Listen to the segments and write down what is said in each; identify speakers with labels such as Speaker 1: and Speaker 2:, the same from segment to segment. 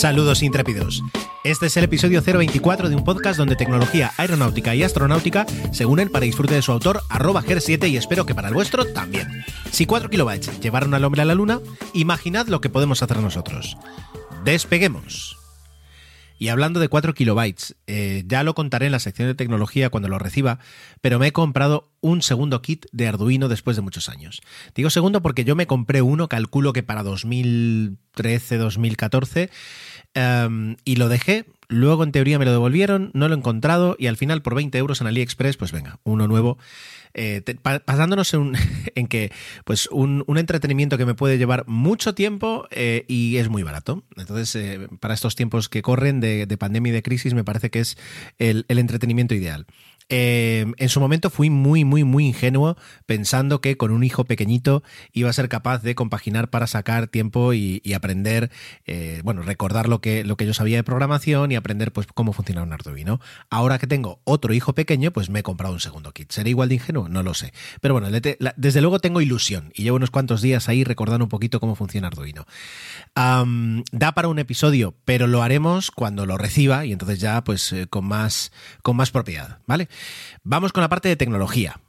Speaker 1: Saludos intrépidos. Este es el episodio 024 de un podcast donde tecnología aeronáutica y astronáutica se unen para disfrute de su autor, arroba GER7, y espero que para el vuestro también. Si 4 kilobytes llevaron al hombre a la luna, imaginad lo que podemos hacer nosotros. Despeguemos. Y hablando de 4 kilobytes, eh, ya lo contaré en la sección de tecnología cuando lo reciba, pero me he comprado un segundo kit de Arduino después de muchos años. Digo segundo porque yo me compré uno, calculo que para 2013-2014, em, y lo dejé. Luego en teoría me lo devolvieron, no lo he encontrado y al final por 20 euros en AliExpress, pues venga, uno nuevo. Eh, pasándonos en, en que pues un, un entretenimiento que me puede llevar mucho tiempo eh, y es muy barato. Entonces, eh, para estos tiempos que corren de, de pandemia y de crisis, me parece que es el, el entretenimiento ideal. Eh, en su momento fui muy, muy, muy ingenuo pensando que con un hijo pequeñito iba a ser capaz de compaginar para sacar tiempo y, aprender, eh, bueno, recordar lo que, lo que yo sabía de programación y aprender pues cómo funciona un Arduino. Ahora que tengo otro hijo pequeño, pues me he comprado un segundo kit. ¿Seré igual de ingenuo? No lo sé. Pero bueno, desde luego tengo ilusión y llevo unos cuantos días ahí recordando un poquito cómo funciona Arduino. Da para un episodio, pero lo haremos cuando lo reciba y entonces ya pues eh, con más con más propiedad, ¿vale? Vamos con la parte de tecnología.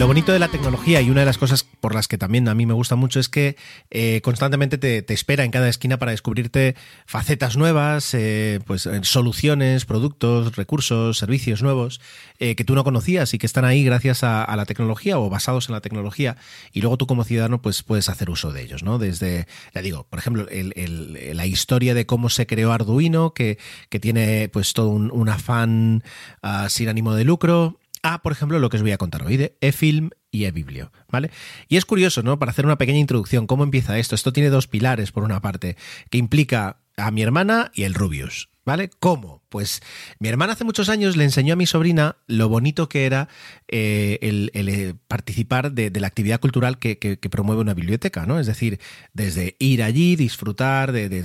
Speaker 1: Lo bonito de la tecnología y una de las cosas por las que también a mí me gusta mucho es que eh, constantemente te, espera en cada esquina para descubrirte facetas nuevas, eh, pues eh, soluciones, productos, recursos, servicios nuevos eh, que tú no conocías y que están ahí gracias a, la tecnología o basados en la tecnología y luego tú como ciudadano pues puedes hacer uso de ellos, ¿no? Desde, ya digo, por ejemplo, el- el- la historia de cómo se creó Arduino, que, que tiene pues todo un, un afán ah, sin ánimo de lucro, a, por ejemplo, lo que os voy a contar hoy de eFilm y eBiblio, ¿vale? Y es curioso, ¿no? Para hacer una pequeña introducción, ¿cómo empieza esto? Esto tiene dos pilares, por una parte, que implica a mi hermana y el Rubius, ¿vale? ¿Cómo? Pues mi hermana hace muchos años le enseñó a mi sobrina lo bonito que era eh, el, eh, participar de, la actividad cultural que promueve una biblioteca, ¿no? Es decir, desde ir allí, disfrutar de, de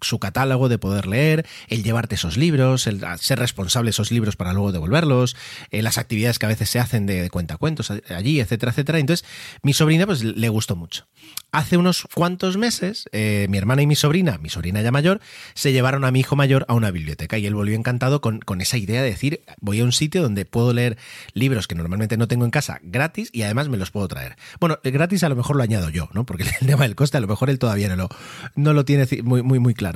Speaker 1: su catálogo, de poder leer, el llevarte esos libros, el ser responsable de esos libros para luego devolverlos, eh, las actividades que a veces se hacen de, de cuentacuentos allí, etcétera, etcétera. Entonces, mi sobrina pues le gustó mucho. Hace unos cuantos meses, eh, mi hermana y mi sobrina, mi sobrina ya mayor, se llevaron a mi hijo mayor a una biblioteca y él volvió encantado con, con esa idea de decir, voy a un sitio donde puedo leer libros que normalmente no tengo en casa gratis y además me los puedo traer. Bueno, gratis a lo mejor lo añado yo, ¿no? Porque el tema del coste a lo mejor él todavía no lo, no lo tiene muy, muy, muy claro.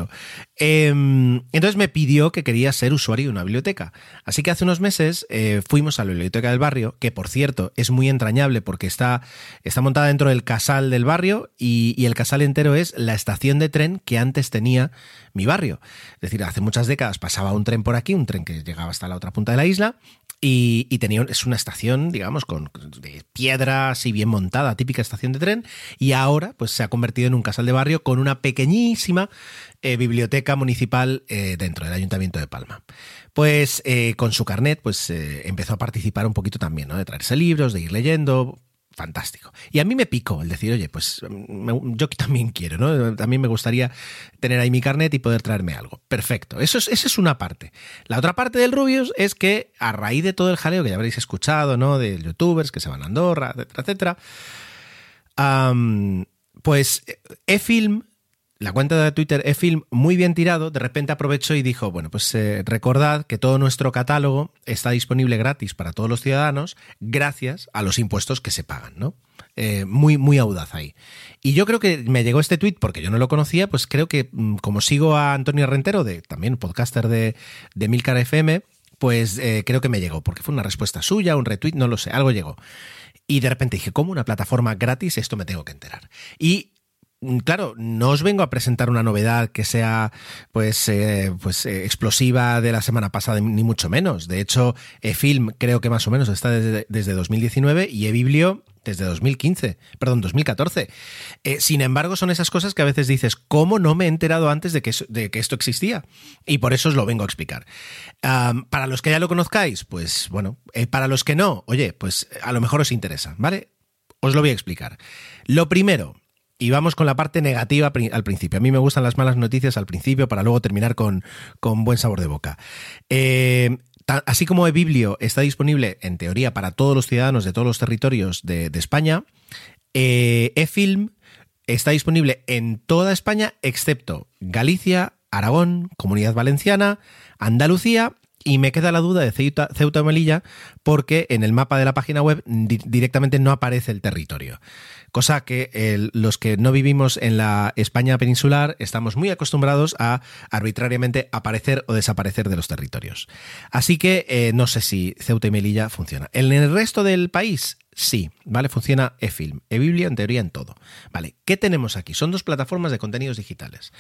Speaker 1: Em, entonces me pidió que quería ser usuario de una biblioteca. Así que hace unos meses eh, fuimos a la biblioteca del barrio, que por cierto es muy entrañable porque está, está montada dentro del casal del barrio y, y el casal entero es la estación de tren que antes tenía mi barrio. Es decir, hace muchas décadas pasaba un tren por aquí, un tren que llegaba hasta la otra punta de la isla. Y, tenía, es una estación, digamos, con de piedra así bien montada, típica estación de tren, y ahora pues se ha convertido en un casal de barrio con una pequeñísima eh, biblioteca municipal eh, dentro del Ayuntamiento de Palma. Pues eh, con su carnet pues empezó a participar un poquito también, ¿no? De traerse libros, de ir leyendo, fantástico. Y a mí me picó el decir, oye, pues yo también quiero, ¿no? También me gustaría tener ahí mi carnet y poder traerme algo. Perfecto. Eso es, esa es una parte. La otra parte del Rubius es que a raíz de todo el jaleo que ya habréis escuchado, ¿no? De youtubers que se van a Andorra, etcétera, etcétera. pues eFilm la cuenta de Twitter eFilm muy bien tirado, de repente aprovechó y dijo, bueno, pues eh, recordad que todo nuestro catálogo está disponible gratis para todos los ciudadanos gracias a los impuestos que se pagan, ¿no? Eh, muy, muy audaz ahí. Y yo creo que me llegó este tweet porque yo no lo conocía, pues creo que mm, como sigo a Antonio Rentero, de, también podcaster de, de Milcar FM, pues eh, creo que me llegó, porque fue una respuesta suya, un retweet, no lo sé, algo llegó. Y de repente dije, ¿cómo una plataforma gratis? Esto me tengo que enterar. Y claro, no os vengo a presentar una novedad que sea pues, eh, pues eh, explosiva de la semana pasada, ni mucho menos. De hecho, eFilm creo que más o menos está desde, desde 2019 y eBiblio desde 2015, perdón, 2014. Eh, sin embargo, son esas cosas que a veces dices, ¿cómo no me he enterado antes de que, de que esto existía? Y por eso os lo vengo a explicar. Para los que ya lo conozcáis, pues bueno, para los que no, oye, pues a lo mejor os interesa, ¿vale? Os lo voy a explicar. Lo primero, y vamos con la parte negativa al principio. A mí me gustan las malas noticias al principio para luego terminar con, con buen sabor de boca. Eh, así como eBiblio está disponible, en teoría, para todos los ciudadanos de todos los territorios de, de España, eh, eFilm está disponible en toda España excepto Galicia, Aragón, Comunidad Valenciana, Andalucía y me queda la duda de Ceuta, y Melilla porque en el mapa de la página web di- directamente no aparece el territorio. Cosa que los que no vivimos en la España peninsular estamos muy acostumbrados a arbitrariamente aparecer o desaparecer de los territorios. Así que eh, no sé si Ceuta y Melilla funciona. En el resto del país, sí, ¿vale? Funciona eFilm, eBiblia en teoría en todo. Vale, ¿qué tenemos aquí? Son dos plataformas de contenidos digitales.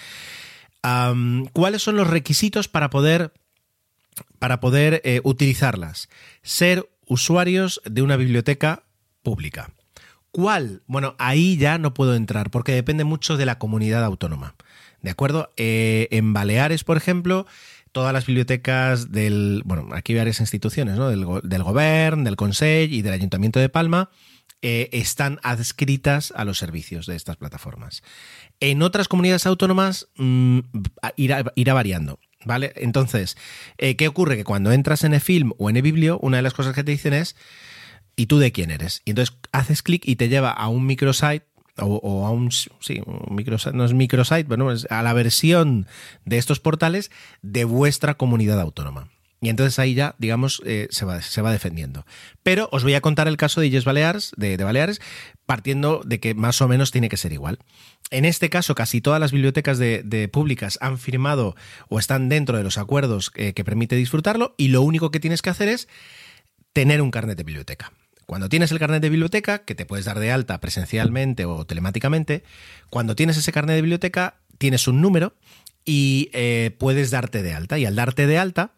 Speaker 1: ¿Cuáles son los requisitos para poder para poder eh, utilizarlas. Ser usuarios de una biblioteca pública. ¿Cuál? Bueno, ahí ya no puedo entrar porque depende mucho de la comunidad autónoma. ¿De acuerdo? Eh, en Baleares, por ejemplo, todas las bibliotecas del. Bueno, aquí hay varias instituciones, ¿no? Del, del Gobierno, del Consell y del Ayuntamiento de Palma. eh, están adscritas a los servicios de estas plataformas. En otras comunidades autónomas mm, irá variando. ¿Vale? Entonces, eh, ¿qué ocurre? Que cuando entras en eFilm o en eBiblio, una de las cosas que te dicen es ¿y tú de quién eres? Y entonces haces clic y te lleva a un microsite o, a un, sí, un microsite, no es microsite, bueno, es a la versión de estos portales de vuestra comunidad autónoma. Y entonces ahí ya, digamos, eh, se, va, se va defendiendo. Pero os voy a contar el caso de Illes Baleares, de, Baleares, partiendo de que más o menos tiene que ser igual. En este caso, casi todas las bibliotecas de públicas han firmado o están dentro de los acuerdos eh, que permite disfrutarlo y lo único que tienes que hacer es tener un carnet de biblioteca. Cuando tienes el carnet de biblioteca, que te puedes dar de alta presencialmente o telemáticamente, cuando tienes ese carnet de biblioteca, tienes un número y eh, puedes darte de alta. Y al darte de alta,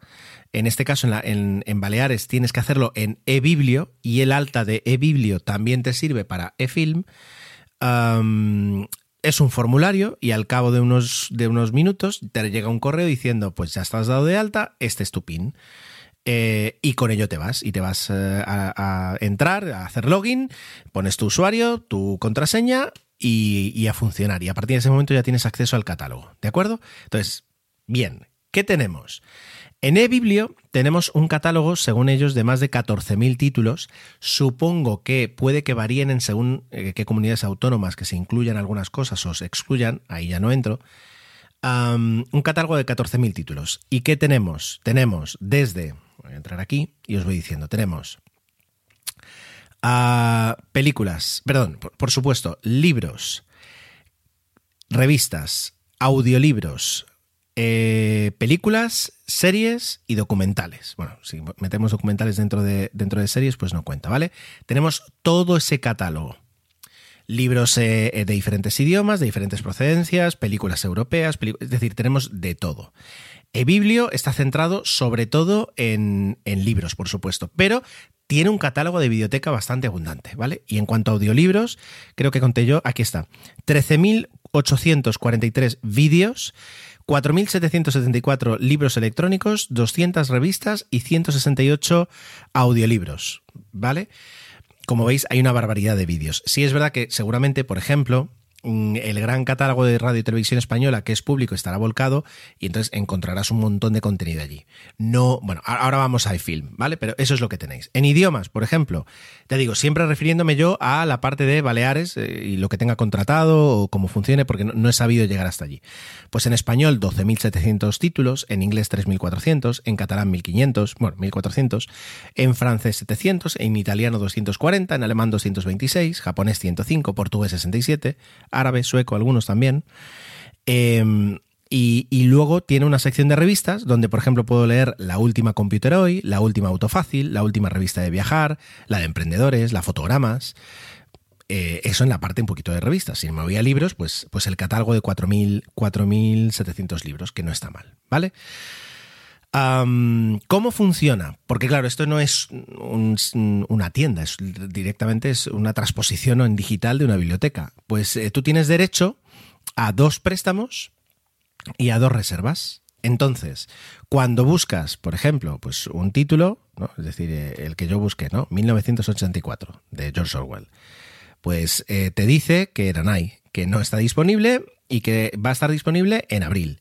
Speaker 1: en este caso en, en- Baleares tienes que hacerlo en eBiblio y el alta de eBiblio también te sirve para eFilm. Es un formulario y al cabo de unos, de unos minutos te llega un correo diciendo, pues ya estás dado de alta, este es tu PIN. Eh, y con ello te vas y te vas eh, a, entrar, a hacer login, pones tu usuario, tu contraseña y a funcionar. Y a partir de ese momento ya tienes acceso al catálogo. ¿De acuerdo? Entonces, bien, ¿qué tenemos? En eBiblio tenemos un catálogo, según ellos, de más de 14.000 títulos. Supongo que puede que varíen en según eh, qué comunidades autónomas que se incluyan algunas cosas o se excluyan, ahí ya no entro. Un catálogo de 14.000 títulos. ¿Y qué tenemos? Tenemos desde, voy a entrar aquí y os voy diciendo, tenemos ah, películas, perdón, por, por supuesto, libros, revistas, audiolibros, eh, películas, series y documentales. Bueno, si metemos documentales dentro de, dentro de series, pues no cuenta, ¿vale? Tenemos todo ese catálogo. Libros eh, eh, de diferentes idiomas, de diferentes procedencias, películas europeas, es decir, tenemos de todo. eBiblio está centrado sobre todo en, en libros, por supuesto, pero tiene un catálogo de biblioteca bastante abundante, ¿vale? Y en cuanto a audiolibros, creo que conté yo, aquí está, 13.843 vídeos, 4.774 libros electrónicos, 200 revistas y 168 audiolibros, ¿vale? Como veis, hay una barbaridad de vídeos. Sí es verdad que seguramente, por ejemplo, el gran catálogo de radio y televisión española que es público estará volcado y entonces encontrarás un montón de contenido allí. No, bueno, ahora vamos a iFilm, ¿vale? Pero eso es lo que tenéis. En idiomas, por ejemplo, te digo, siempre refiriéndome yo a la parte de Baleares eh, y lo que tenga contratado o cómo funcione, porque no, no he sabido llegar hasta allí. Pues en español 12.700 títulos, en inglés 3.400, en catalán 1.500, bueno, 1.400, en francés 700, en italiano 240, en alemán 226, japonés 105, portugués 67, árabe, sueco, algunos también. Eh, y, luego tiene una sección de revistas donde, por ejemplo, puedo leer la última Computer Hoy, la última Autofácil, la última revista de viajar, la de emprendedores, la fotogramas. Eh, eso en la parte un poquito de revistas. Si me voy a libros, pues, pues el catálogo de 4.000 4.700 libros, que no está mal, ¿vale? ¿Cómo funciona? Porque claro, esto no es un- una tienda, es directamente es una transposición en digital de una biblioteca. Pues eh, tú tienes derecho a dos préstamos y a dos reservas. Entonces, cuando buscas, por ejemplo, pues un título, es decir, eh, el que yo busqué, ¿no? 1984, de George Orwell, pues eh, te dice que Eranai, que no está disponible y que va a estar disponible en abril,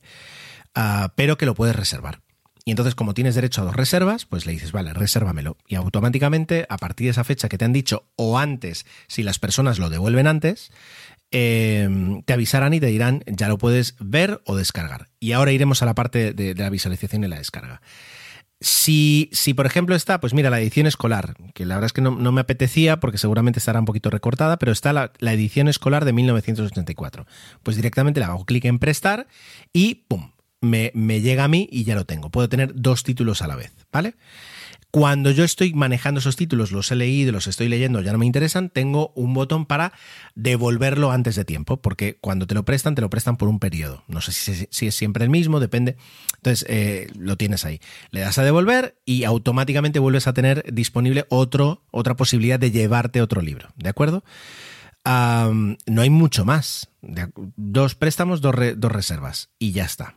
Speaker 1: Ah, pero que lo puedes reservar. Y entonces, como tienes derecho a dos reservas, pues le dices, vale, resérvamelo. Y automáticamente, a partir de esa fecha que te han dicho, o antes, si las personas lo devuelven antes, eh, te avisarán y te dirán, ya lo puedes ver o descargar. Y ahora iremos a la parte de, la visualización y la descarga. Si, si, por ejemplo, está, pues mira, la edición escolar, que la verdad es que no, no me apetecía porque seguramente estará un poquito recortada, pero está la, la edición escolar de 1984. Pues directamente le hago clic en prestar y ¡pum! Me, llega a mí y ya lo tengo. Puedo tener dos títulos a la vez, ¿vale? Cuando yo estoy manejando esos títulos, los he leído, los estoy leyendo, ya no me interesan, tengo un botón para devolverlo antes de tiempo, porque cuando te lo prestan, te lo prestan por un periodo. No sé si, es siempre el mismo, depende. Entonces, eh, lo tienes ahí. Le das a devolver y automáticamente vuelves a tener disponible otro, otra posibilidad de llevarte otro libro, ¿de acuerdo? No hay mucho más. Dos préstamos, dos, dos reservas y ya está.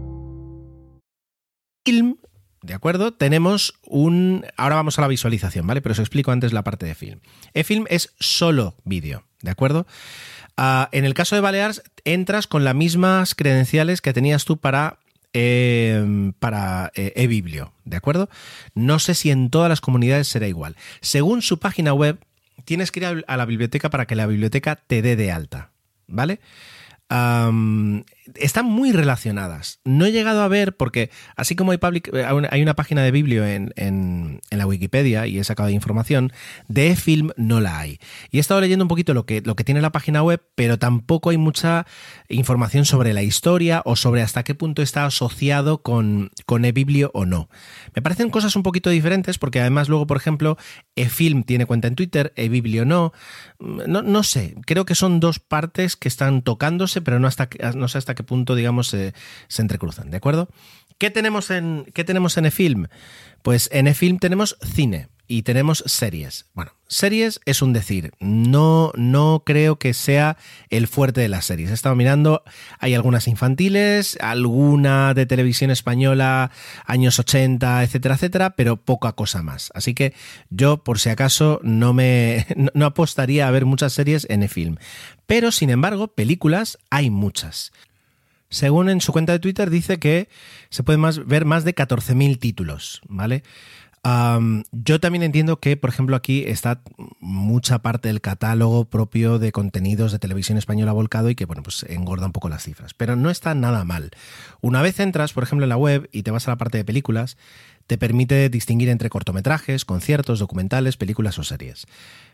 Speaker 1: Film, ¿de acuerdo? Tenemos un... Ahora vamos a la visualización, ¿vale? Pero os explico antes la parte de film. E-film es solo vídeo, ¿de acuerdo? Ah, en el caso de Balears, entras con las mismas credenciales que tenías tú para... eh, para eh, eBiblio, ¿de acuerdo? No sé si en todas las comunidades será igual. Según su página web, tienes que ir a, la biblioteca para que la biblioteca te dé de alta, ¿vale? Están muy relacionadas. No he llegado a ver, porque así como hay, public- eh, hay una página de biblio en, en- la Wikipedia y he sacado información, de film no la hay. Y he estado leyendo un poquito lo que, lo que tiene la página web, pero tampoco hay mucha información sobre la historia o sobre hasta qué punto está asociado con, con eBiblio o no. Me parecen cosas un poquito diferentes, porque además luego, por ejemplo, eFilm tiene cuenta en Twitter, eBiblio no. No, no sé, creo que son dos partes que están tocándose, pero no, hasta, no sé hasta qué punto, digamos, se, entrecruzan, ¿de acuerdo? ¿Qué tenemos en, qué tenemos en eFilm? Pues en eFilm tenemos cine y tenemos series. Bueno, series es un decir. No, no creo que sea el fuerte de las series. He estado mirando, hay algunas infantiles, alguna de televisión española, años 80, etcétera, etcétera, pero poca cosa más. Así que yo, por si acaso, no me no apostaría a ver muchas series en eFilm. Pero, sin embargo, películas hay muchas. Según en su cuenta de Twitter dice que se pueden ver más de 14.000 títulos, ¿vale? Yo también entiendo que, por ejemplo, aquí está mucha parte del catálogo propio de contenidos de televisión española volcado y que, bueno, pues engorda un poco las cifras. Pero no está nada mal. Una vez entras, por ejemplo, en la web y te vas a la parte de películas, te permite distinguir entre cortometrajes, conciertos, documentales, películas o series.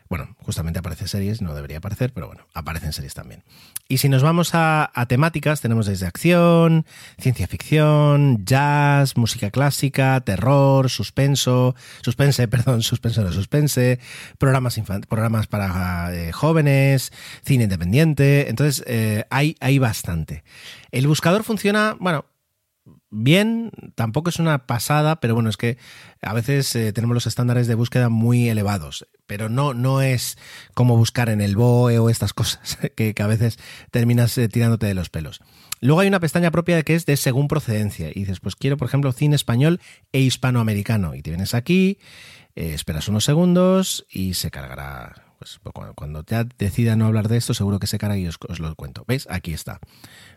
Speaker 1: Bueno, justamente aparece series, no debería aparecer, pero bueno, aparecen series también. Y si nos vamos a, temáticas, tenemos desde acción, ciencia ficción, jazz, música clásica, terror, suspenso, suspense, perdón, suspenso no suspense, programas, programas para eh, jóvenes, cine independiente. Entonces, eh, hay, hay bastante. El buscador funciona, bueno, bien, tampoco es una pasada, pero bueno, es que a veces eh, tenemos los estándares de búsqueda muy elevados, pero no, no es como buscar en el BOE o estas cosas, que, que a veces terminas eh, tirándote de los pelos. Luego hay una pestaña propia que es de según procedencia, y dices, pues quiero, por ejemplo, cine español e hispanoamericano, y te vienes aquí, eh, esperas unos segundos y se cargará. Pues cuando, cuando ya decida no hablar de esto, seguro que se carga y os, os lo cuento. ¿Veis? Aquí está.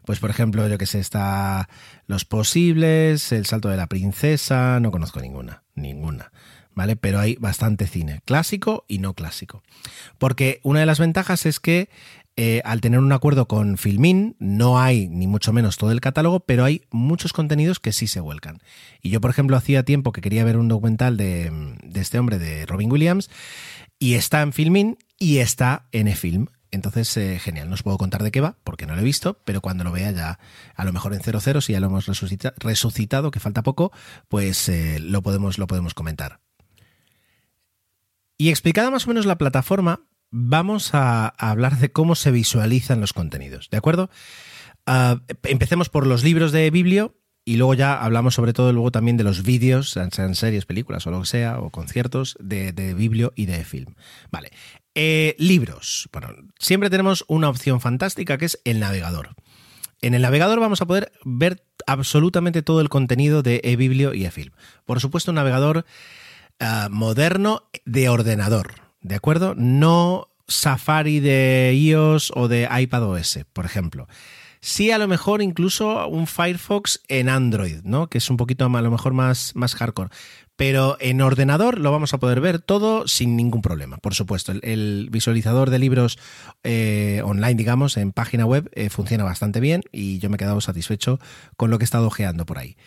Speaker 1: Pues por ejemplo, yo que sé, está Los Posibles, El Salto de la Princesa, no conozco ninguna, ninguna. ¿Vale? Pero hay bastante cine, clásico y no clásico. Porque una de las ventajas es que eh, al tener un acuerdo con Filmin, no hay ni mucho menos todo el catálogo, pero hay muchos contenidos que sí se vuelcan. Y yo, por ejemplo, hacía tiempo que quería ver un documental de este hombre, de Robin Williams, y está en Filmin y está en eFilm. Entonces, eh, genial, no os puedo contar de qué va, porque no lo he visto, pero cuando lo vea ya, a lo mejor en 00, si ya lo hemos resucita- resucitado, que falta poco, pues eh, lo, podemos, lo podemos comentar. Y explicada más o menos la plataforma, vamos a, a hablar de cómo se visualizan los contenidos, ¿de acuerdo? Ah, empecemos por los libros de Biblio y luego ya hablamos sobre todo luego también de los vídeos, sean, series, películas o lo que sea, o conciertos de, de Biblio y de film. Vale. Eh, libros. Bueno, siempre tenemos una opción fantástica que es el navegador. En el navegador vamos a poder ver absolutamente todo el contenido de eBiblio y eFilm. Por supuesto, un navegador ah, moderno de ordenador, ¿de acuerdo? No Safari de iOS o de iPadOS, por ejemplo. Sí, a lo mejor incluso un Firefox en Android, ¿no? Que es un poquito a lo mejor más, más hardcore. Pero en ordenador lo vamos a poder ver todo sin ningún problema. Por supuesto, el, visualizador de libros eh, online, digamos, en página web, eh, funciona bastante bien y yo me he quedado satisfecho con lo que he estado ojeando por ahí.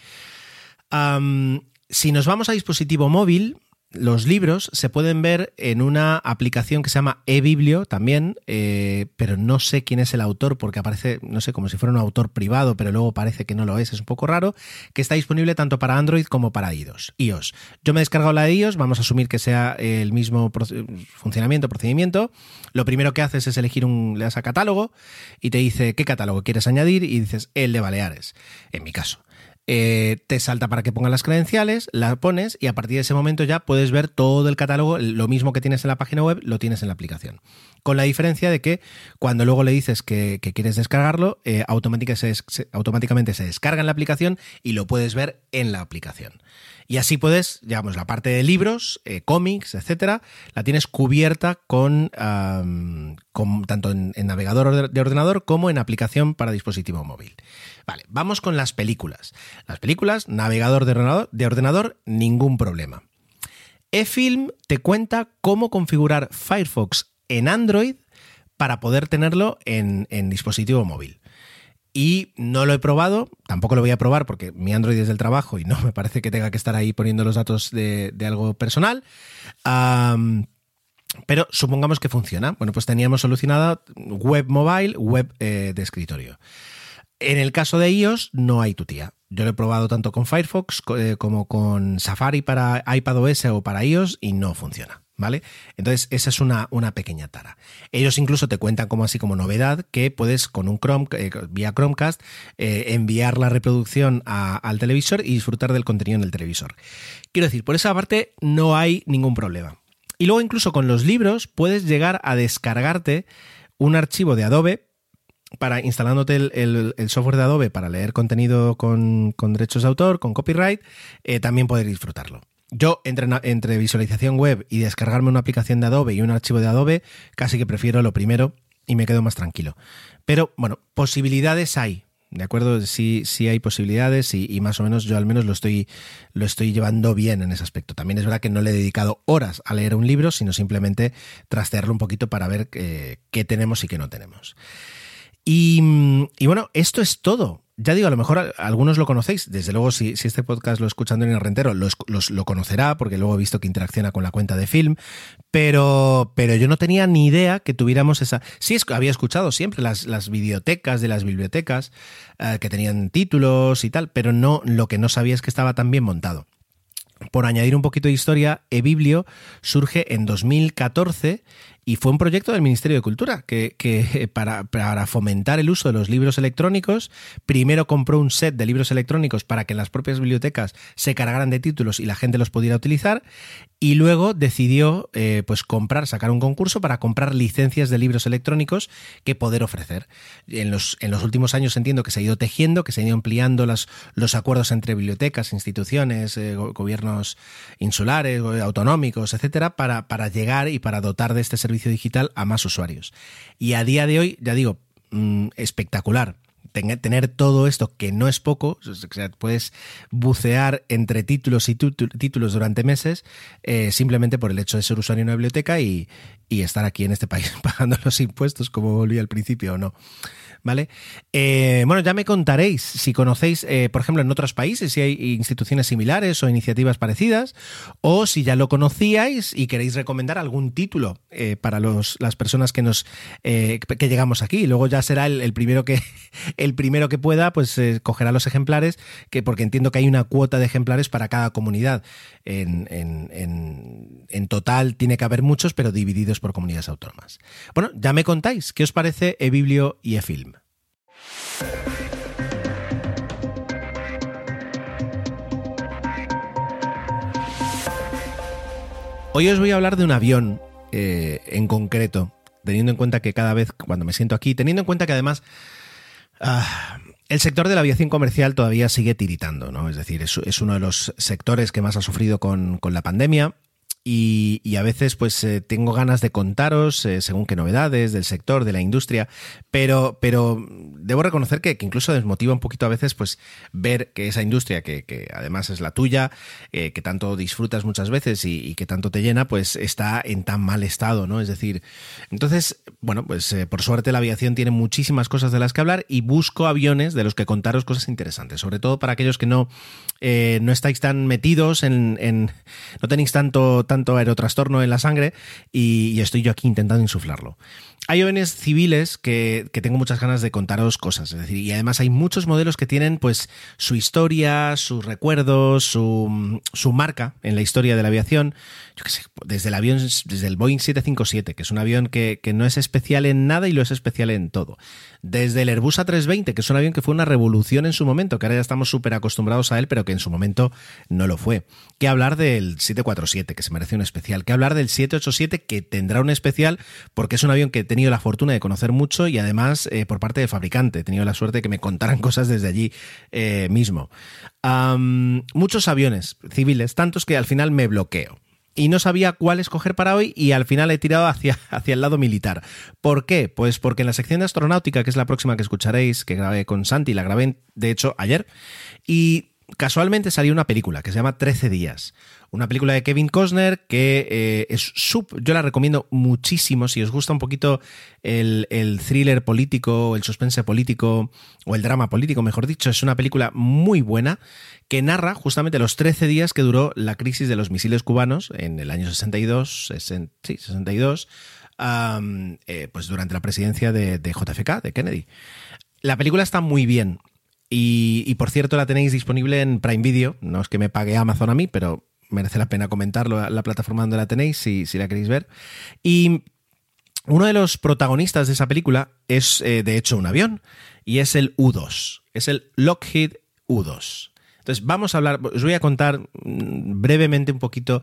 Speaker 1: Si nos vamos a dispositivo móvil, los libros se pueden ver en una aplicación que se llama eBiblio también, eh, pero no sé quién es el autor porque aparece, no sé, como si fuera un autor privado, pero luego parece que no lo es, es un poco raro, que está disponible tanto para Android como para iOS. iOS. Yo me he descargado la de iOS, vamos a asumir que sea el mismo funcionamiento, procedimiento. Lo primero que haces es elegir un, le das a catálogo y te dice qué catálogo quieres añadir y dices el de Baleares, en mi caso eh, te salta para que pongas las credenciales, la pones y a partir de ese momento ya puedes ver todo el catálogo, lo mismo que tienes en la página web, lo tienes en la aplicación. Con la diferencia de que cuando luego le dices que, quieres descargarlo, eh, automáticamente se descarga en la aplicación y lo puedes ver en la aplicación. Y así puedes, digamos, la parte de libros, eh, cómics, etcétera, la tienes cubierta con, con- tanto en, navegador de ordenador como en aplicación para dispositivo móvil. Vale, vamos con las películas. Las películas, navegador de ordenador, de ordenador ningún problema. eFilm te cuenta cómo configurar Firefox en Android para poder tenerlo en, en dispositivo móvil. Y no lo he probado, tampoco lo voy a probar porque mi Android es del trabajo y no me parece que tenga que estar ahí poniendo los datos de, algo personal. Pero supongamos que funciona. Bueno, pues teníamos solucionada web mobile, web eh, de escritorio. En el caso de iOS no hay tutía. Yo lo he probado tanto con Firefox eh, como con Safari para iPadOS o para iOS y no funciona. ¿Vale? Entonces, esa es una, una pequeña tara. Ellos incluso te cuentan como así como novedad que puedes con un Chrome, eh, vía Chromecast, eh, enviar la reproducción al televisor y disfrutar del contenido en el televisor. Quiero decir, por esa parte no hay ningún problema. Y luego incluso con los libros puedes llegar a descargarte un archivo de Adobe para instalándote el, software de Adobe para leer contenido con, con derechos de autor, con copyright, eh, también poder disfrutarlo. Yo, entre, visualización web y descargarme una aplicación de Adobe y un archivo de Adobe, casi que prefiero lo primero y me quedo más tranquilo. Pero bueno, posibilidades hay. ¿De acuerdo? Sí, sí hay posibilidades y, más o menos yo al menos lo estoy, lo estoy llevando bien en ese aspecto. También es verdad que no le he dedicado horas a leer un libro, sino simplemente trastearlo un poquito para ver eh, qué tenemos y qué no tenemos. Y bueno, esto es todo. Ya digo, a lo mejor algunos lo conocéis. Desde luego, si, este podcast lo escuchando en el rentero, lo, lo conocerá, porque luego he visto que interacciona con la cuenta de film. Pero, pero yo no tenía ni idea que tuviéramos esa. Sí, es, había escuchado siempre las, las bibliotecas de las bibliotecas eh, que tenían títulos y tal, pero no, lo que no sabía es que estaba tan bien montado. Por añadir un poquito de historia, eBiblio surge en 2014 y fue un proyecto del Ministerio de Cultura que, para, para, fomentar el uso de los libros electrónicos, primero compró un set de libros electrónicos para que en las propias bibliotecas se cargaran de títulos y la gente los pudiera utilizar y luego decidió eh, pues comprar, sacar un concurso para comprar licencias de libros electrónicos que poder ofrecer. En los, en los últimos años entiendo que se ha ido tejiendo, que se han ido ampliando las, los acuerdos entre bibliotecas, instituciones, eh, gobiernos insulares, autonómicos, etcétera, para, para llegar y para dotar de este servicio digital a más usuarios. Y a día de hoy, ya digo, mmm, espectacular tener todo esto, que no es poco, o sea, puedes bucear entre títulos y títulos durante meses, eh, simplemente por el hecho de ser usuario en una biblioteca y, y, estar aquí en este país pagando los impuestos, como volví al principio o no. ¿Vale? Eh, bueno, ya me contaréis si conocéis, eh, por ejemplo, en otros países, si hay instituciones similares o iniciativas parecidas, o si ya lo conocíais y queréis recomendar algún título eh, para los, las personas que nos eh, que llegamos aquí. Luego ya será el, el, primero que el primero que pueda, pues cogerá los ejemplares, que porque entiendo que hay una cuota de ejemplares para cada comunidad. En, en, en, en total tiene que haber muchos, pero divididos por comunidades autónomas. Bueno, ya me contáis, ¿qué os parece eBiblio y eFilm? Hoy os voy a hablar de un avión eh, en concreto, teniendo en cuenta que cada vez cuando me siento aquí, teniendo en cuenta que además uh, el sector de la aviación comercial todavía sigue tiritando, ¿no? Es decir, es, es uno de los sectores que más ha sufrido con, con la pandemia. Y, a veces pues eh, tengo ganas de contaros eh, según qué novedades del sector, de la industria, pero, pero debo reconocer que, incluso desmotiva un poquito a veces pues ver que esa industria, que, que además es la tuya, eh, que tanto disfrutas muchas veces y, que tanto te llena, pues está en tan mal estado, ¿no? Es decir, entonces, bueno, pues por suerte la aviación tiene muchísimas cosas de las que hablar y busco aviones de los que contaros cosas interesantes, sobre todo para aquellos que no, no estáis tan metidos en, en no tenéis tanto aerotrastorno en la sangre y, estoy yo aquí intentando insuflarlo. Hay aviones civiles que, que, tengo muchas ganas de contaros cosas, es decir, y además hay muchos modelos que tienen pues su historia, sus recuerdos, su, su marca en la historia de la aviación. Yo qué sé, desde el avión, desde el Boeing 757, que es un avión que, que no es especial en nada y lo es especial en todo. Desde el Airbus A320, que es un avión que fue una revolución en su momento, que ahora ya estamos súper acostumbrados a él, pero que en su momento no lo fue. Que hablar del 747, que se merece un especial. Que hablar del 787, que tendrá un especial porque es un avión que he tenido la fortuna de conocer mucho y además eh, por parte del fabricante. He tenido la suerte de que me contaran cosas desde allí eh, mismo. Muchos aviones civiles, tantos que al final me bloqueo y no sabía cuál escoger para hoy y al final he tirado hacia, hacia el lado militar. ¿Por qué? Pues porque en la sección de astronáutica, que es la próxima que escucharéis, que grabé con Santi, la grabé de hecho ayer, y casualmente salió una película que se llama 13 días. Una película de Kevin Costner que eh, es sub, yo la recomiendo muchísimo si os gusta un poquito el, el, thriller político, el suspense político o el drama político, mejor dicho. Es una película muy buena que narra justamente los 13 días que duró la crisis de los misiles cubanos en el año 62, 60, sí, 62, um, eh, pues durante la presidencia de, JFK, de Kennedy. La película está muy bien. Y, y, por cierto, la tenéis disponible en Prime Video. No es que me pague Amazon a mí, pero merece la pena comentarlo, la plataforma donde la tenéis, si, si la queréis ver. Y uno de los protagonistas de esa película es, eh, de hecho, un avión, y es el U-2, es el Lockheed U-2. Entonces, vamos a hablar, os voy a contar brevemente un poquito.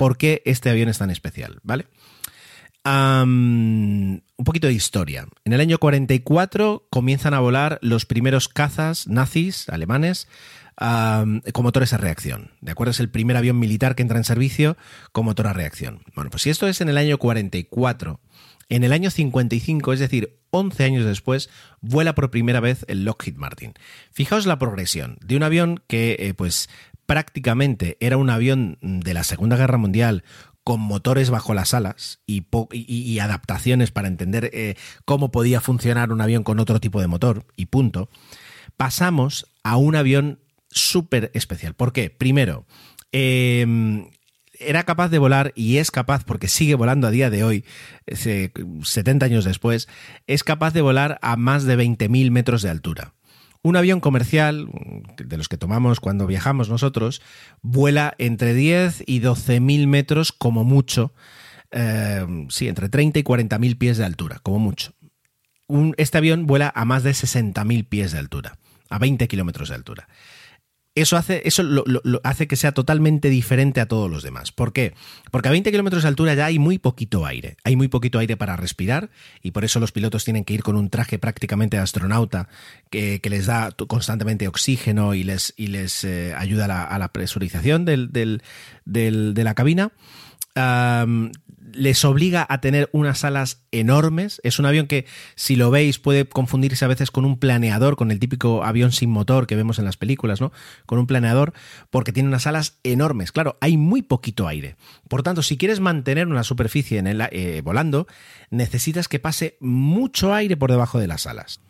Speaker 1: ¿Por qué este avión es tan especial? ¿Vale? Un poquito de historia. En el año 44 comienzan a volar los primeros cazas nazis alemanes con motores a reacción. ¿De acuerdo? Es el primer avión militar que entra en servicio con motor a reacción. Bueno, pues si esto es en el año 44, en el año 55, es decir, 11 años después, vuela por primera vez el Lockheed Martin. Fijaos la progresión de un avión que, eh, pues, prácticamente era un avión de la Segunda Guerra Mundial con motores bajo las alas y, adaptaciones para entender eh, cómo podía funcionar un avión con otro tipo de motor y punto, pasamos a un avión súper especial. ¿Por qué? Primero, eh, era capaz de volar y es capaz, porque sigue volando a día de hoy, ese- 70 años después, es capaz de volar a más de 20.000 metros de altura. Un avión comercial, de los que tomamos cuando viajamos nosotros, vuela entre 10 y 12.000 metros como mucho. eh, sí, entre 30 y 40.000 pies de altura, como mucho. Un- este avión vuela a más de 60.000 pies de altura, a 20 kilómetros de altura. Eso hace, eso lo, lo- hace que sea totalmente diferente a todos los demás. ¿Por qué? Porque a 20 kilómetros de altura ya hay muy poquito aire. Hay muy poquito aire para respirar y por eso los pilotos tienen que ir con un traje prácticamente de astronauta que, que les da constantemente oxígeno y les, y les eh, ayuda a la, presurización del- del- del- de la cabina. Les obliga a tener unas alas enormes. Es un avión que, si lo veis, puede confundirse a veces con un planeador, con el típico avión sin motor que vemos en las películas, ¿no? Con un planeador, porque tiene unas alas enormes. Claro, hay muy poquito aire. Por tanto, si quieres mantener una superficie en el, eh, volando, necesitas que pase mucho aire por debajo de las alas.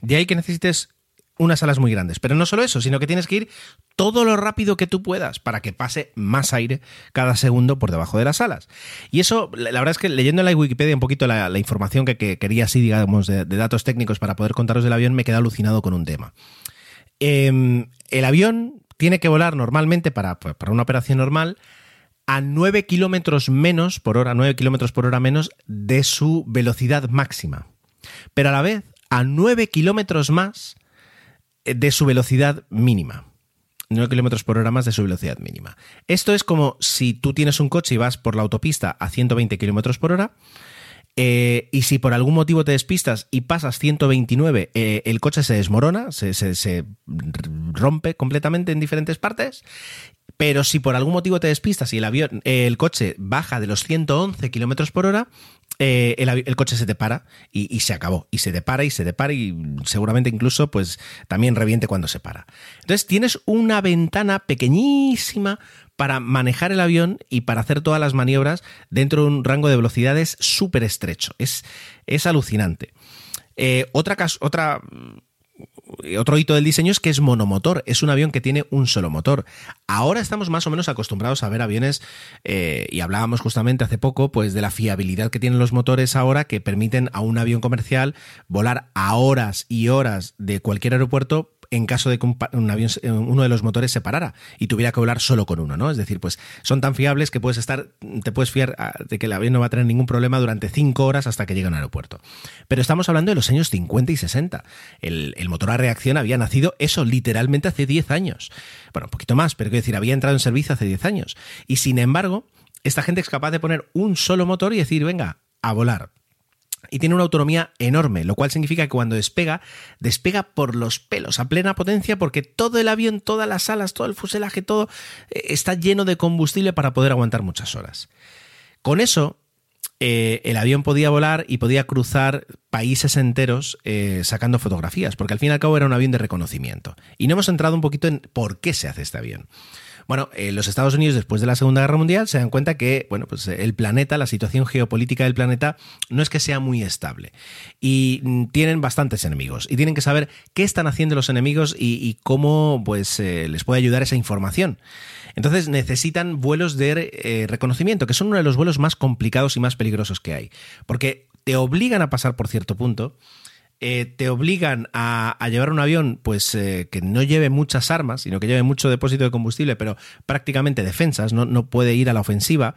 Speaker 1: De ahí que necesites unas alas muy grandes. Pero no solo eso, sino que tienes que ir todo lo rápido que tú puedas para que pase más aire cada segundo por debajo de las alas. Y eso, la verdad es que leyendo en la Wikipedia un poquito la, información que, que quería así, digamos, de, de datos técnicos para poder contaros del avión, me quedé alucinado con un tema. Em, el avión tiene que volar normalmente para, pues, para una operación normal a 9 kilómetros menos por hora, 9 kilómetros por hora menos de su velocidad máxima. Pero a la vez a 9 kilómetros más de su velocidad mínima. 9 kilómetros por hora más de su velocidad mínima. Esto es como si tú tienes un coche y vas por la autopista a 120 kilómetros por hora. Eh, y si por algún motivo te despistas y pasas 129, eh, el coche se desmorona, se, rompe completamente en diferentes partes. Pero si por algún motivo te despistas y el avión, el coche baja de los 111 kilómetros por hora, eh, el coche se te para y, y se acabó. Y se te para y se te para y seguramente incluso pues también reviente cuando se para. Entonces tienes una ventana pequeñísima para manejar el avión y para hacer todas las maniobras dentro de un rango de velocidades súper estrecho. Es, es alucinante. Eh, otra, otra otro hito del diseño es que es monomotor, es un avión que tiene un solo motor. Ahora estamos más o menos acostumbrados a ver aviones, eh, y hablábamos justamente hace poco, pues de la fiabilidad que tienen los motores ahora que permiten a un avión comercial volar a horas y horas de cualquier aeropuerto en caso de que un, avión, uno de los motores se parara y tuviera que volar solo con uno, ¿no? Es decir, pues son tan fiables que puedes estar, te puedes fiar ah, de que el avión no va a tener ningún problema durante cinco horas hasta que llegue a un aeropuerto. Pero estamos hablando de los años 50 y 60. El, el motor a reacción había nacido eso literalmente hace 10 años. Bueno, un poquito más, pero quiero decir, había entrado en servicio hace 10 años. Y sin embargo, esta gente es capaz de poner un solo motor y decir, venga, a volar y tiene una autonomía enorme, lo cual significa que cuando despega, despega por los pelos a plena potencia porque todo el avión, todas las alas, todo el fuselaje, todo eh, está lleno de combustible para poder aguantar muchas horas. Con eso, eh, el avión podía volar y podía cruzar países enteros eh, sacando fotografías, porque al fin y al cabo era un avión de reconocimiento. Y no hemos entrado un poquito en por qué se hace este avión. Bueno, eh, los Estados Unidos después de la Segunda Guerra Mundial se dan cuenta que, bueno, pues eh, el planeta, la situación geopolítica del planeta no es que sea muy estable. Y mm, tienen bastantes enemigos. Y tienen que saber qué están haciendo los enemigos y, cómo, pues, eh, les puede ayudar esa información. Entonces necesitan vuelos de reconocimiento, que son uno de los vuelos más complicados y más peligrosos que hay, porque te obligan a pasar por cierto punto eh, te obligan a, llevar un avión pues eh, que no lleve muchas armas, sino que lleve mucho depósito de combustible, pero prácticamente defensas, no, puede ir a la ofensiva.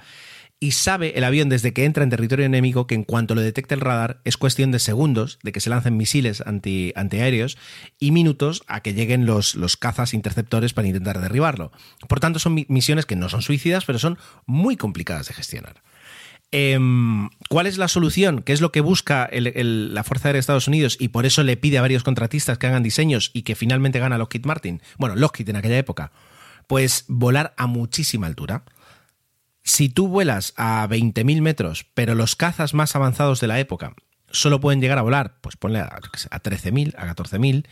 Speaker 1: Y sabe el avión desde que entra en territorio enemigo que en cuanto lo detecte el radar es cuestión de segundos de que se lancen misiles anti, antiaéreos y minutos a que lleguen los, cazas interceptores para intentar derribarlo. Por tanto, son mi- misiones que no son suicidas, pero son muy complicadas de gestionar. Em, ¿Cuál es la solución? ¿Qué es lo que busca la Fuerza Aérea de Estados Unidos? Y por eso le pide a varios contratistas que hagan diseños y que finalmente gana Lockheed Martin. Bueno, Lockheed en aquella época. Pues volar a muchísima altura. Si tú vuelas a 20.000 metros, pero los cazas más avanzados de la época solo pueden llegar a volar, pues ponle a, a 13.000, a 14.000,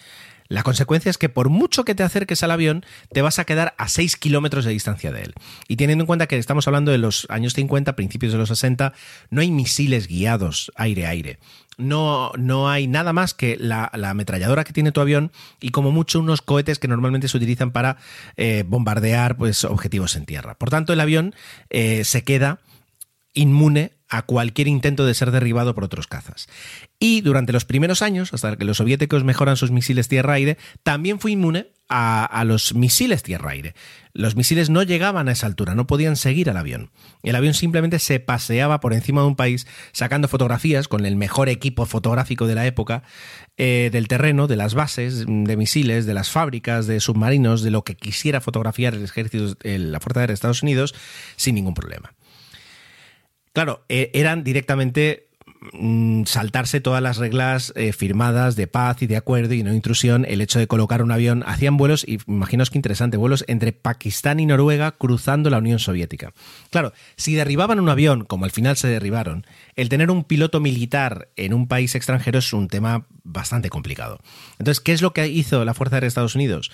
Speaker 1: la consecuencia es que por mucho que te acerques al avión, te vas a quedar a 6 kilómetros de distancia de él. Y teniendo en cuenta que estamos hablando de los años 50, principios de los 60, no hay misiles guiados aire-aire. No, no hay nada más que la, la ametralladora que tiene tu avión y como mucho unos cohetes que normalmente se utilizan para eh, bombardear pues, objetivos en tierra. Por tanto, el avión eh, se queda inmune a cualquier intento de ser derribado por otros cazas. Y durante los primeros años, hasta que los soviéticos mejoran sus misiles tierra-aire, también fue inmune a, los misiles tierra-aire. Los misiles no llegaban a esa altura, no podían seguir al avión. El avión simplemente se paseaba por encima de un país sacando fotografías con el mejor equipo fotográfico de la época eh, del terreno, de las bases de misiles, de las fábricas, de submarinos, de lo que quisiera fotografiar el ejército, el- la Fuerza de Estados Unidos, sin ningún problema. Claro, eh, eran directamente mm, saltarse todas las reglas eh, firmadas de paz y de acuerdo y no intrusión, el hecho de colocar un avión, hacían vuelos, y imaginaos qué interesante, vuelos entre Pakistán y Noruega cruzando la Unión Soviética. Claro, si derribaban un avión, como al final se derribaron, el tener un piloto militar en un país extranjero es un tema bastante complicado. Entonces, ¿qué es lo que hizo la Fuerza Aérea de Estados Unidos?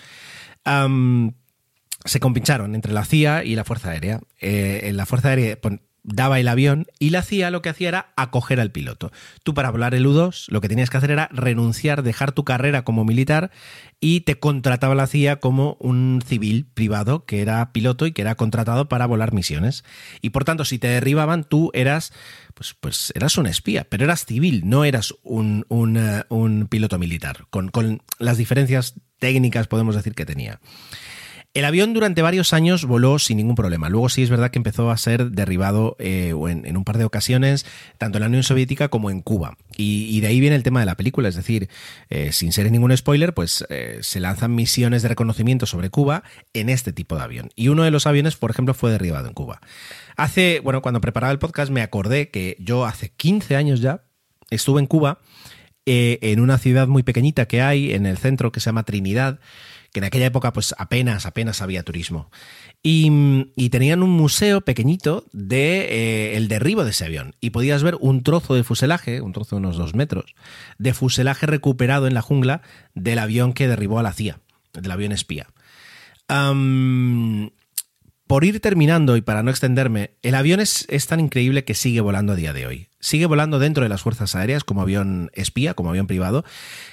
Speaker 1: Se compincharon entre la CIA y la Fuerza Aérea. Eh, la Fuerza Aérea daba el avión y la CIA lo que hacía era acoger al piloto. Tú para volar el U-2 lo que tenías que hacer era renunciar, dejar tu carrera como militar y te contrataba la CIA como un civil privado que era piloto y que era contratado para volar misiones. Y por tanto, si te derribaban, tú eras, pues, pues eras un espía, pero eras civil, no eras un, un, eh, piloto militar, con, con las diferencias técnicas podemos decir que tenía. El avión durante varios años voló sin ningún problema. Luego sí es verdad que empezó a ser derribado eh, en, un par de ocasiones, tanto en la Unión Soviética como en Cuba. Y, de ahí viene el tema de la película, es decir, eh, sin ser ningún spoiler, pues eh, se lanzan misiones de reconocimiento sobre Cuba en este tipo de avión. Y uno de los aviones, por ejemplo, fue derribado en Cuba. Hace, bueno, cuando preparaba el podcast me acordé que yo hace 15 años ya estuve en Cuba, en una ciudad muy pequeñita que hay en el centro que se llama Trinidad que en aquella época pues apenas, apenas había turismo. Y, tenían un museo pequeñito de eh, el derribo de ese avión. Y podías ver un trozo de fuselaje, un trozo de unos dos metros, de fuselaje recuperado en la jungla del avión que derribó a la CIA, del avión espía. Por ir terminando y para no extenderme, el avión es, es tan increíble que sigue volando a día de hoy. Sigue volando dentro de las fuerzas aéreas como avión espía, como avión privado.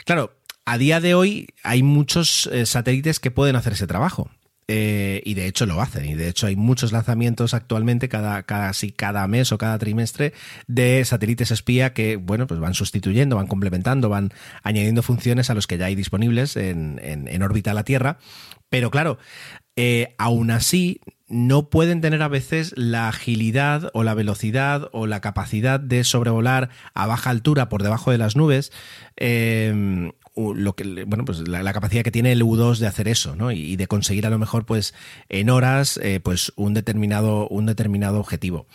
Speaker 1: Claro, a día de hoy hay muchos eh, satélites que pueden hacer ese trabajo. Eh, y de hecho lo hacen. Y de hecho hay muchos lanzamientos actualmente, cada, casi cada mes o cada trimestre, de satélites espía que, bueno, pues van sustituyendo, van complementando, van añadiendo funciones a los que ya hay disponibles en, en- órbita a la Tierra. Pero claro, eh, aún así no pueden tener a veces la agilidad o la velocidad o la capacidad de sobrevolar a baja altura por debajo de las nubes. Lo que, bueno, pues la, capacidad que tiene el U2 de hacer eso, ¿no? Y, y de conseguir a lo mejor, pues, en horas, eh, pues, un determinado, un determinado objetivo.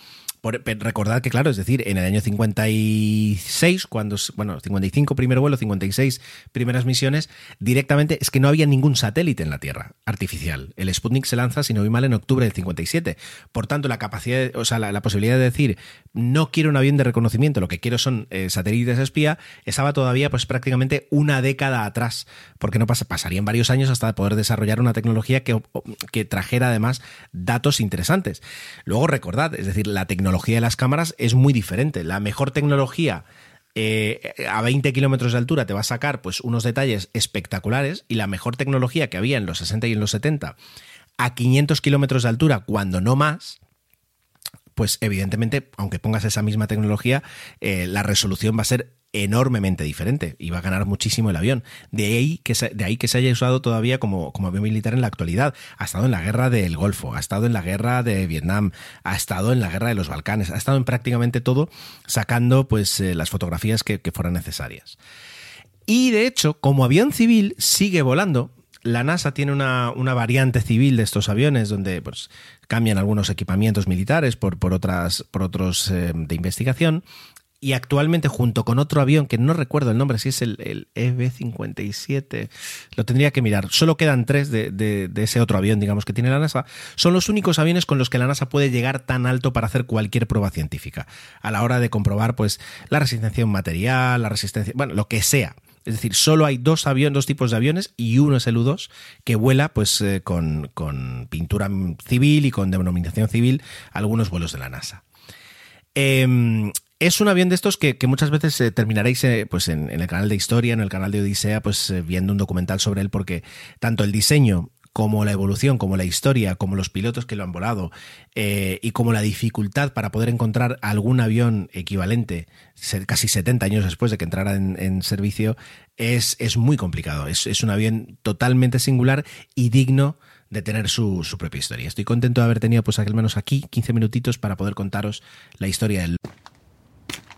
Speaker 1: Recordad que, claro, es decir, en el año 56, cuando, bueno, 55 primer vuelo, 56 primeras misiones, directamente es que no había ningún satélite en la Tierra artificial. El Sputnik se lanza, si no voy mal, en octubre del 57. Por tanto, la capacidad, o sea, la, la posibilidad de decir, no quiero un avión de reconocimiento, lo que quiero son eh, satélites espía, estaba todavía, pues, prácticamente una década atrás, porque no pasa, pasarían varios años hasta poder desarrollar una tecnología que, que trajera además datos interesantes. Luego recordad, es decir, la tecnología de las cámaras es muy diferente. La mejor tecnología eh, a 20 kilómetros de altura te va a sacar pues unos detalles espectaculares y la mejor tecnología que había en los 60 y en los 70 a 500 kilómetros de altura, cuando no más, pues evidentemente, aunque pongas esa misma tecnología, eh, la resolución va a ser enormemente diferente y va a ganar muchísimo el avión. De ahí que se, de ahí que se haya usado todavía como, como avión militar en la actualidad. Ha estado en la guerra del Golfo, ha estado en la guerra de Vietnam, ha estado en la guerra de los Balcanes, ha estado en prácticamente todo, sacando pues eh, las fotografías que, que fueran necesarias. Y de hecho, como avión civil sigue volando, la NASA tiene una, una variante civil de estos aviones donde pues, cambian algunos equipamientos militares por, por, otras, por otros eh, de investigación. Y actualmente, junto con otro avión que no recuerdo el nombre, si es el, el EB-57, lo tendría que mirar. Solo quedan tres de, de- ese otro avión, digamos, que tiene la NASA. Son los únicos aviones con los que la NASA puede llegar tan alto para hacer cualquier prueba científica. A la hora de comprobar, pues, la resistencia un material, la resistencia, bueno, lo que sea. Es decir, solo hay dos aviones, dos tipos de aviones y uno es el U-2 que vuela pues eh, con, con pintura civil y con denominación civil algunos vuelos de la NASA. Eh, es un avión de estos que, muchas veces eh, terminaréis eh, pues en, el canal de Historia, en el canal de Odisea, pues eh, viendo un documental sobre él, porque tanto el diseño como la evolución, como la historia, como los pilotos que lo han volado y como la dificultad para poder encontrar algún avión equivalente casi 70 años después de que entrara en, servicio es, es muy complicado. Es, es un avión totalmente singular y digno de tener su, su propia historia. Estoy contento de haber tenido pues al menos aquí 15 minutitos para poder contaros la historia del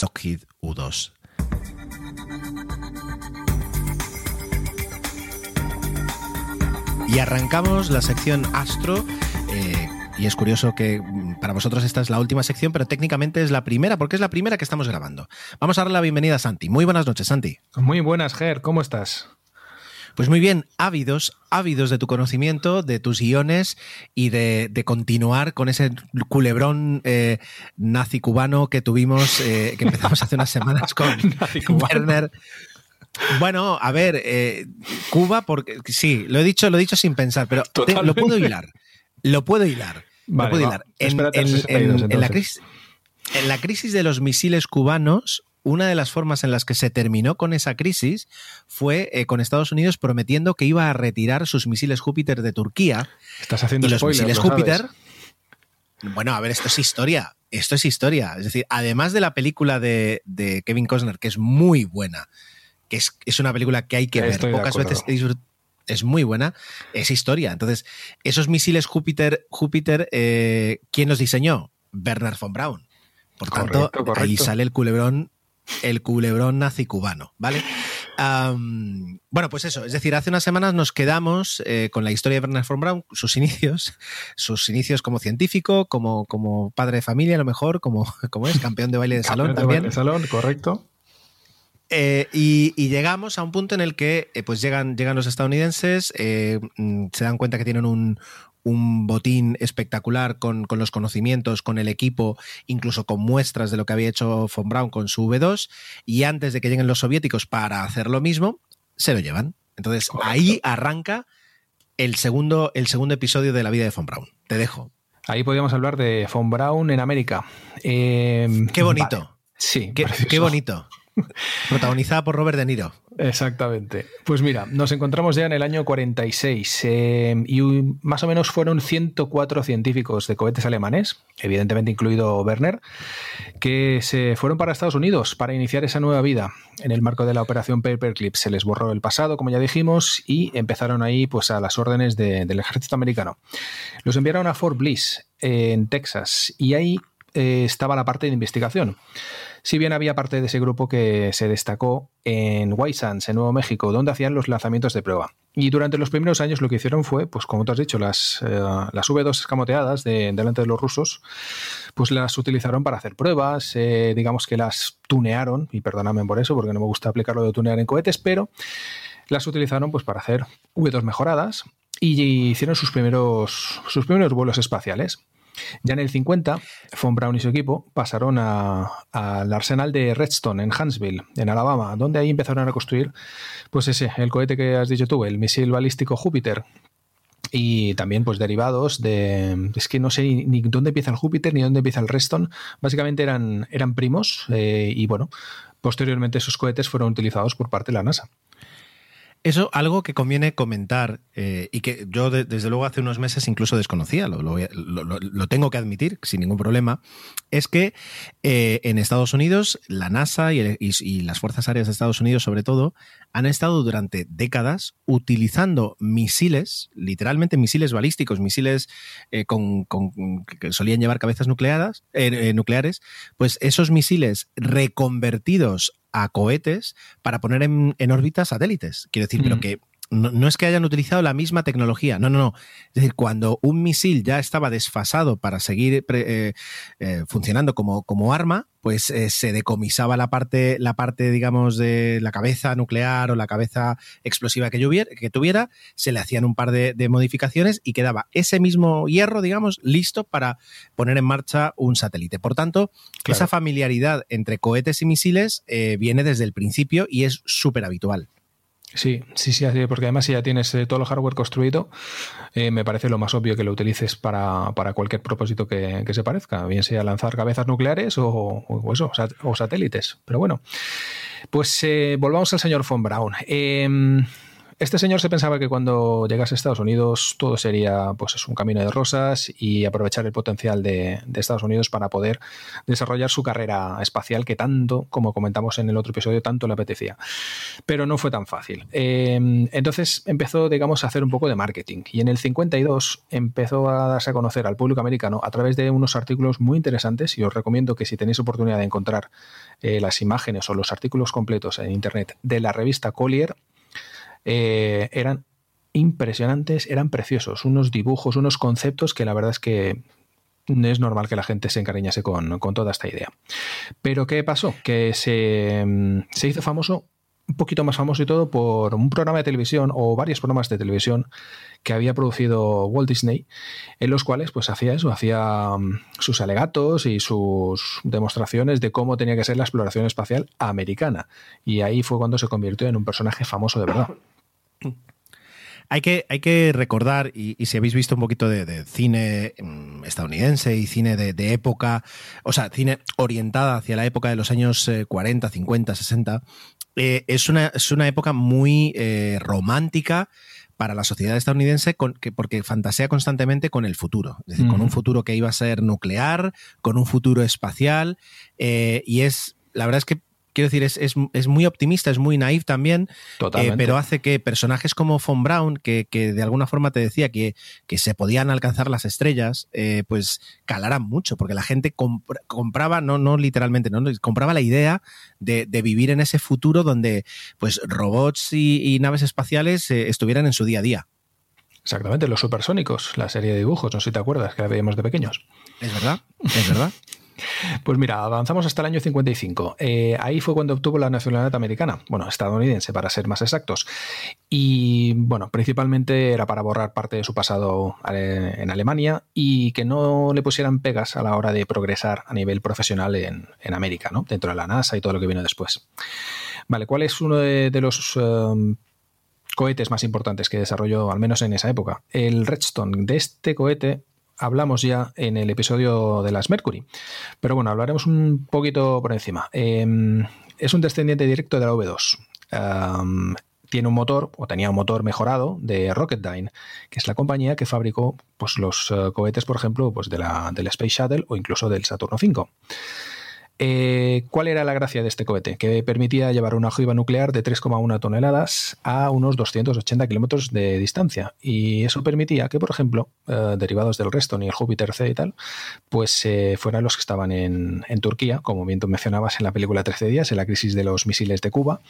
Speaker 1: Lockheed U2. Y arrancamos la sección Astro. eh, y es curioso que mm, para vosotros esta es la última sección, pero técnicamente es la primera, porque es la primera que estamos grabando. Vamos a darle la bienvenida a Santi. Muy buenas noches, Santi.
Speaker 2: Muy buenas, Ger, ¿cómo estás?
Speaker 1: Pues muy bien, ávidos, ávidos de tu conocimiento, de tus guiones y de, de continuar con ese culebrón eh, nazi cubano que tuvimos, eh, que empezamos hace unas semanas con. Werner. Bueno, a ver, eh, Cuba, porque sí, lo he dicho, lo he dicho sin pensar, pero te- lo puedo hilar. Lo puedo hilar. lo puedo hilar. En, en-
Speaker 2: 62
Speaker 1: en- en la crisis, en la crisis de los misiles cubanos, una de las formas en las que se terminó con esa crisis fue eh, con Estados Unidos prometiendo que iba a retirar sus misiles Júpiter de Turquía
Speaker 2: Estás haciendo
Speaker 1: y los misiles
Speaker 2: lo sabes.
Speaker 1: Júpiter. Bueno, a ver, esto es historia. Esto es historia. Es decir, además de la película de, de Kevin Costner, que es muy buena, que es, es una película que hay que ver,
Speaker 2: Estoy
Speaker 1: pocas veces es muy buena, es historia. Entonces, esos misiles Júpiter, Júpiter eh, ¿quién los diseñó? Werner von Braun. Por tanto,
Speaker 2: Correcto,
Speaker 1: ahí sale el culebrón, el culebrón nazi cubano, ¿vale? Bueno, pues eso, es decir, hace unas semanas nos quedamos eh, con la historia de Werner von Braun, sus inicios, sus inicios como científico, como, como padre de familia, a lo mejor, como, como es campeón de baile de salón
Speaker 2: Campeón de
Speaker 1: también.
Speaker 2: baile de salón, correcto.
Speaker 1: Eh, y, y llegamos a un punto en el que eh, pues llegan, llegan los estadounidenses, eh, mm, se dan cuenta que tienen un, un botín espectacular con, con los conocimientos, con el equipo, incluso con muestras de lo que había hecho von Braun con su V2, y antes de que lleguen los soviéticos para hacer lo mismo, se lo llevan. Entonces
Speaker 2: Correcto.
Speaker 1: ahí arranca el segundo, el segundo episodio de la vida de von Braun. Te dejo.
Speaker 2: Ahí podríamos hablar de Von Braun en América. Eh,
Speaker 1: Qué bonito.
Speaker 2: vale. Sí,
Speaker 1: qué bonito. Protagonizada por Robert De Niro.
Speaker 2: Exactamente. Pues mira, nos encontramos ya en el año 46 eh, y un- más o menos fueron 104 científicos de cohetes alemanes, evidentemente incluido Werner, que se fueron para Estados Unidos para iniciar esa nueva vida. En el marco de la operación Paperclip se les borró el pasado, como ya dijimos, y empezaron ahí pues a las órdenes de- del ejército americano. Los enviaron a Fort Bliss, en Texas, y ahí eh, estaba la parte de investigación. Si bien había parte de ese grupo que se destacó en White en Nuevo México, donde hacían los lanzamientos de prueba. Y durante los primeros años lo que hicieron fue, pues como tú has dicho, las, eh, las V2 escamoteadas de, delante de los rusos, pues las utilizaron para hacer pruebas, eh, digamos que las tunearon, y perdóname por eso, porque no me gusta aplicarlo de tunear en cohetes, pero las utilizaron pues para hacer V2 mejoradas y hicieron sus primeros, sus primeros vuelos espaciales. Ya en el 50, Von Braun y su equipo pasaron al arsenal de Redstone en Huntsville, en Alabama, donde ahí empezaron a construir, pues ese, el cohete que has dicho tú, el misil balístico Júpiter. Y también, pues, derivados de. Es que no sé ni, ni dónde empieza el Júpiter ni dónde empieza el Redstone. Básicamente eran, eran primos, eh, y bueno, posteriormente esos cohetes fueron utilizados por parte de la NASA.
Speaker 1: Eso, algo que conviene comentar eh, y que yo de- desde luego hace unos meses incluso desconocía, lo, lo tengo que admitir sin ningún problema, es que eh, en Estados Unidos la NASA y- y las Fuerzas Aéreas de Estados Unidos sobre todo han estado durante décadas utilizando misiles, literalmente misiles balísticos, misiles eh, con, con- que solían llevar cabezas nucleadas, eh, eh, nucleares, pues esos misiles reconvertidos a cohetes para poner en, en órbita satélites. Quiero decir, pero que no, no es que hayan utilizado la misma tecnología, no, no, no. Es decir, cuando un misil ya estaba desfasado para seguir pre- eh, eh, funcionando como, como arma, pues eh, se decomisaba la parte, la parte, digamos, de la cabeza nuclear o la cabeza explosiva que, tuviera, se le hacían un par de, de modificaciones y quedaba ese mismo hierro, digamos, listo para poner en marcha un satélite. Por tanto,
Speaker 2: Claro.
Speaker 1: esa familiaridad entre cohetes y misiles viene desde el principio y es súper habitual.
Speaker 2: Sí, sí, sí, porque además si ya tienes eh, todo el hardware construido, eh, me parece lo más obvio que lo utilices para, para cualquier propósito que, que se parezca, bien sea lanzar cabezas nucleares o, o satélites. Pero bueno, pues eh, volvamos al señor von Braun. Eh, este señor se pensaba que cuando llegase a Estados Unidos todo sería pues es un camino de rosas y aprovechar el potencial de, Estados Unidos para poder desarrollar su carrera espacial que tanto, como comentamos en el otro episodio, tanto le apetecía pero no fue tan fácil. Eh, entonces empezó, digamos, a hacer un poco de marketing y en el 52 empezó a darse a conocer al público americano a través de unos artículos muy interesantes y os recomiendo que si tenéis oportunidad de encontrar eh, las imágenes o los artículos completos en internet de la revista Collier, eh, eran impresionantes, eran preciosos, unos dibujos, unos conceptos que la verdad es que no es normal que la gente se encariñase con, con toda esta idea. Pero ¿qué pasó? Que se, mm, se hizo famoso, un poquito más famoso y todo, por un programa de televisión o varios programas de televisión que había producido Walt Disney, en los cuales pues hacía eso, hacía mm, sus alegatos y sus demostraciones de cómo tenía que ser la exploración espacial americana. Y ahí fue cuando se convirtió en un personaje famoso de verdad.
Speaker 1: Hay que, hay que recordar, y, y si habéis visto un poquito de, de cine mm, estadounidense y cine de, de época, o sea, cine orientada hacia la época de los años eh, 40, 50, 60, eh, es, una, es una época muy eh, romántica para la sociedad estadounidense con, que, porque fantasea constantemente con el futuro, es decir, con un futuro que iba a ser nuclear, con un futuro espacial, eh, y es, la verdad es que, quiero decir, es, es, es muy optimista, es muy naif también, eh, pero hace que personajes como Von Braun, que, que de alguna forma te decía que, que se podían alcanzar las estrellas, eh, pues calaran mucho, porque la gente compra- compraba, no, no literalmente, no, compraba la idea de, de vivir en ese futuro donde pues robots y, y naves espaciales eh, estuvieran en su día a día.
Speaker 2: Exactamente, los supersónicos, la serie de dibujos, no sé si te acuerdas, que la veíamos de pequeños.
Speaker 1: ¿Es verdad? ¿Es verdad?
Speaker 2: Pues mira, avanzamos hasta el año 55. Eh, ahí fue cuando obtuvo la nacionalidad americana, bueno, estadounidense para ser más exactos. Y bueno, principalmente era para borrar parte de su pasado eh, en Alemania y que no le pusieran pegas a la hora de progresar a nivel profesional en, en América, ¿no? Dentro de la NASA y todo lo que vino después. Vale, ¿cuál es uno de, los um, cohetes más importantes que desarrolló, al menos en esa época? El Redstone. De este cohete hablamos ya en el episodio de las Mercury. Pero bueno, hablaremos un poquito por encima. Eh, es un descendiente directo de la V2. Um, tiene un motor, o tenía un motor mejorado de Rocketdyne, que es la compañía que fabricó pues, los uh, cohetes, por ejemplo, pues, de la, del Space Shuttle o incluso del Saturno V. Eh, ¿Cuál era la gracia de este cohete? Que permitía llevar una ojiva nuclear de 3,1 toneladas a unos 280 kilómetros de distancia. Y eso permitía que, por ejemplo, eh, derivados del Reston y el Júpiter C y tal, pues eh, fueran los que estaban en, Turquía, como bien tú mencionabas en la película 13 días, en la crisis de los misiles de Cuba.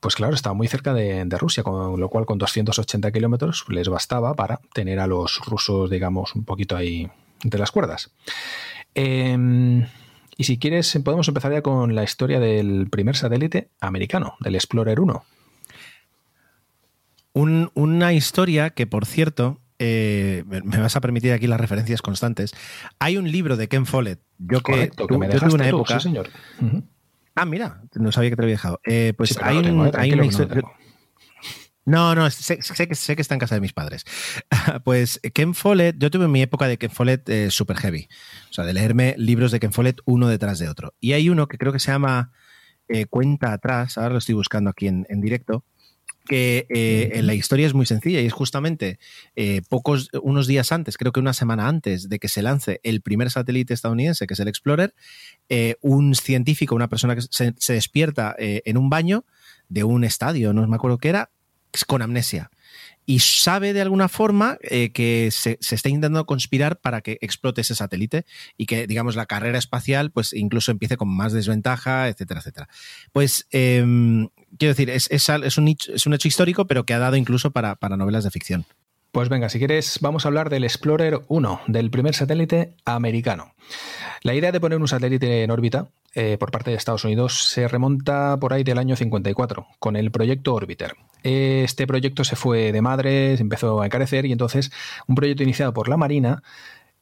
Speaker 2: Pues claro, estaba muy cerca de, de Rusia, con lo cual con 280 kilómetros les bastaba para tener a los rusos, digamos, un poquito ahí entre las cuerdas. Eh, y si quieres, podemos empezar ya con la historia del primer satélite americano, del Explorer 1.
Speaker 1: Un- una historia que, por cierto, eh, me vas a permitir aquí las referencias constantes. Hay un libro de Ken Follett. Yo que,
Speaker 2: Correcto, que me
Speaker 1: yo
Speaker 2: dejaste
Speaker 1: tuve una
Speaker 2: tú,
Speaker 1: época.
Speaker 2: sí, señor.
Speaker 1: Ah, mira, no sabía que te lo había dejado. Eh, pues
Speaker 2: Sí,
Speaker 1: hay,
Speaker 2: no
Speaker 1: un-
Speaker 2: eh,
Speaker 1: hay una
Speaker 2: no
Speaker 1: historia. No, no, sé, sé que, sé que está en casa de mis padres. pues Ken Follett, yo tuve mi época de Ken Follett eh, super heavy. O sea, de leerme libros de Ken Follett uno detrás de otro. Y hay uno que creo que se llama eh, Cuenta atrás, ahora lo estoy buscando aquí en, en directo, que eh, la historia es muy sencilla y es justamente pocos, unos días antes, creo que una semana antes de que se lance el primer satélite estadounidense, que es el Explorer, un científico, una persona que se, se despierta en un baño de un estadio, no me acuerdo qué era, con amnesia. Y sabe de alguna forma eh, que se, se está intentando conspirar para que explote ese satélite y que, digamos, la carrera espacial, pues incluso empiece con más desventaja, etcétera, etcétera. Pues, em, quiero decir, es, es es un, hecho- es un hecho histórico, pero que ha dado incluso para, para novelas de ficción.
Speaker 2: Pues venga, si quieres, vamos a hablar del Explorer 1, del primer satélite americano. La idea de poner un satélite en órbita eh, por parte de Estados Unidos se remonta por ahí del año 54, con el proyecto Orbiter. Este proyecto se fue de madre, se empezó a encarecer y entonces un proyecto iniciado por la Marina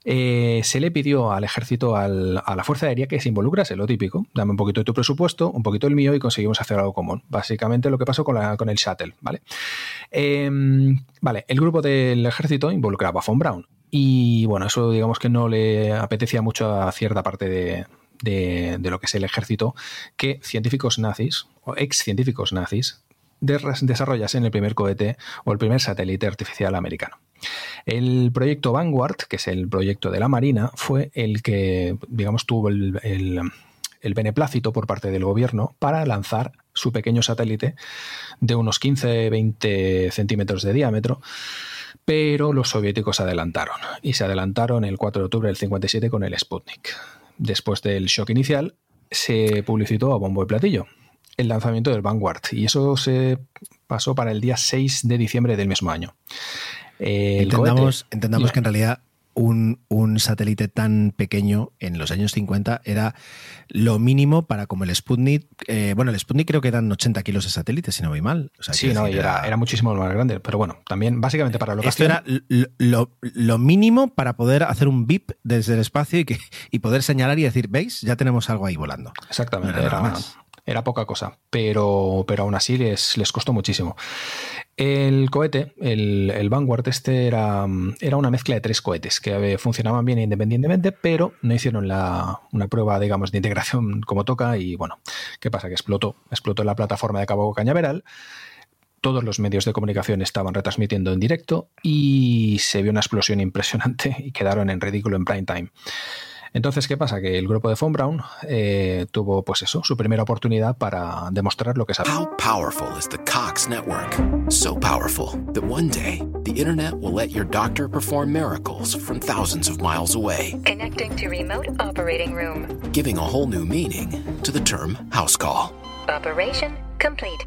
Speaker 2: eh, se le pidió al ejército, a la Fuerza Aérea, que se involucrase, lo típico. Dame un poquito de tu presupuesto, un poquito del mío y conseguimos hacer algo común. Básicamente lo que pasó con, el Shuttle, ¿vale? Eh, vale, el grupo del ejército involucraba a Von Braun. Y bueno, eso digamos que no le apetecía mucho a cierta parte de, de- de lo que es el ejército, que científicos nazis, o ex científicos nazis, de- desarrollasen el primer cohete o el primer satélite artificial americano. El proyecto Vanguard, que es el proyecto de la Marina, fue el que, digamos, tuvo el, beneplácito por parte del gobierno para lanzar su pequeño satélite de unos 15-20 centímetros de diámetro, pero los soviéticos se adelantaron y se adelantaron el 4 de octubre del 57 con el Sputnik. Después del shock inicial, se publicitó a bombo y platillo el lanzamiento del Vanguard y eso se pasó para el día 6 de diciembre del mismo año. El
Speaker 1: entendamos entendamos que en realidad un, un satélite tan pequeño en los años 50 era lo mínimo para como el Sputnik. eh, bueno, el Sputnik creo que eran 80 kilos de satélite, si no voy mal. O sea,
Speaker 2: Sí, no,
Speaker 1: decir,
Speaker 2: era, era muchísimo más grande, pero bueno, también básicamente para lo que
Speaker 1: Esto era lo, lo- lo mínimo para poder hacer un VIP desde el espacio y, que, y poder señalar y decir, ¿veis? Ya tenemos algo ahí volando.
Speaker 2: Exactamente,
Speaker 1: No era
Speaker 2: era,
Speaker 1: más.
Speaker 2: era poca cosa, pero, pero aún así les, les costó muchísimo. El cohete, el, Vanguard, este era, era una mezcla de tres cohetes que funcionaban bien independientemente, pero no hicieron una prueba, digamos, de integración como toca y bueno, ¿qué pasa? Que explotó, explotó la plataforma de Cabo Cañaveral. Todos los medios de comunicación estaban retransmitiendo en directo y se vio una explosión impresionante y quedaron en ridículo en prime time. Entonces, ¿qué pasa? Que el grupo de Von Braun eh, tuvo, pues eso, su primera oportunidad para demostrar lo que sabía.
Speaker 3: How powerful is the Cox network? So powerful that one day the internet will let your doctor perform miracles from thousands of miles away,
Speaker 4: Connecting to remote operating room.
Speaker 3: giving a whole new meaning to the term house call.
Speaker 4: Operation complete.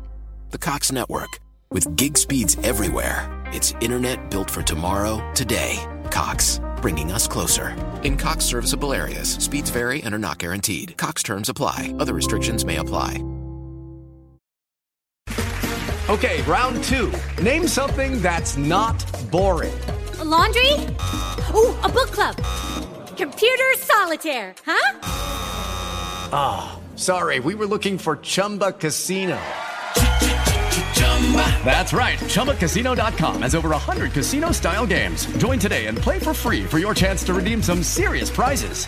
Speaker 3: The Cox network, with gig speeds everywhere, it's internet built for tomorrow, today. Cox, bringing us closer. In Cox serviceable areas, speeds vary and are not guaranteed. Cox terms apply, other restrictions may apply.
Speaker 5: Okay, round two. Name something that's not boring.
Speaker 6: A laundry? Ooh, a book club. Computer solitaire, huh?
Speaker 5: Ah, sorry, we were looking for Chumba Casino. That's right. ChumbaCasino.com has over 100 casino style games. Join today and play for free for your chance to redeem some serious prizes.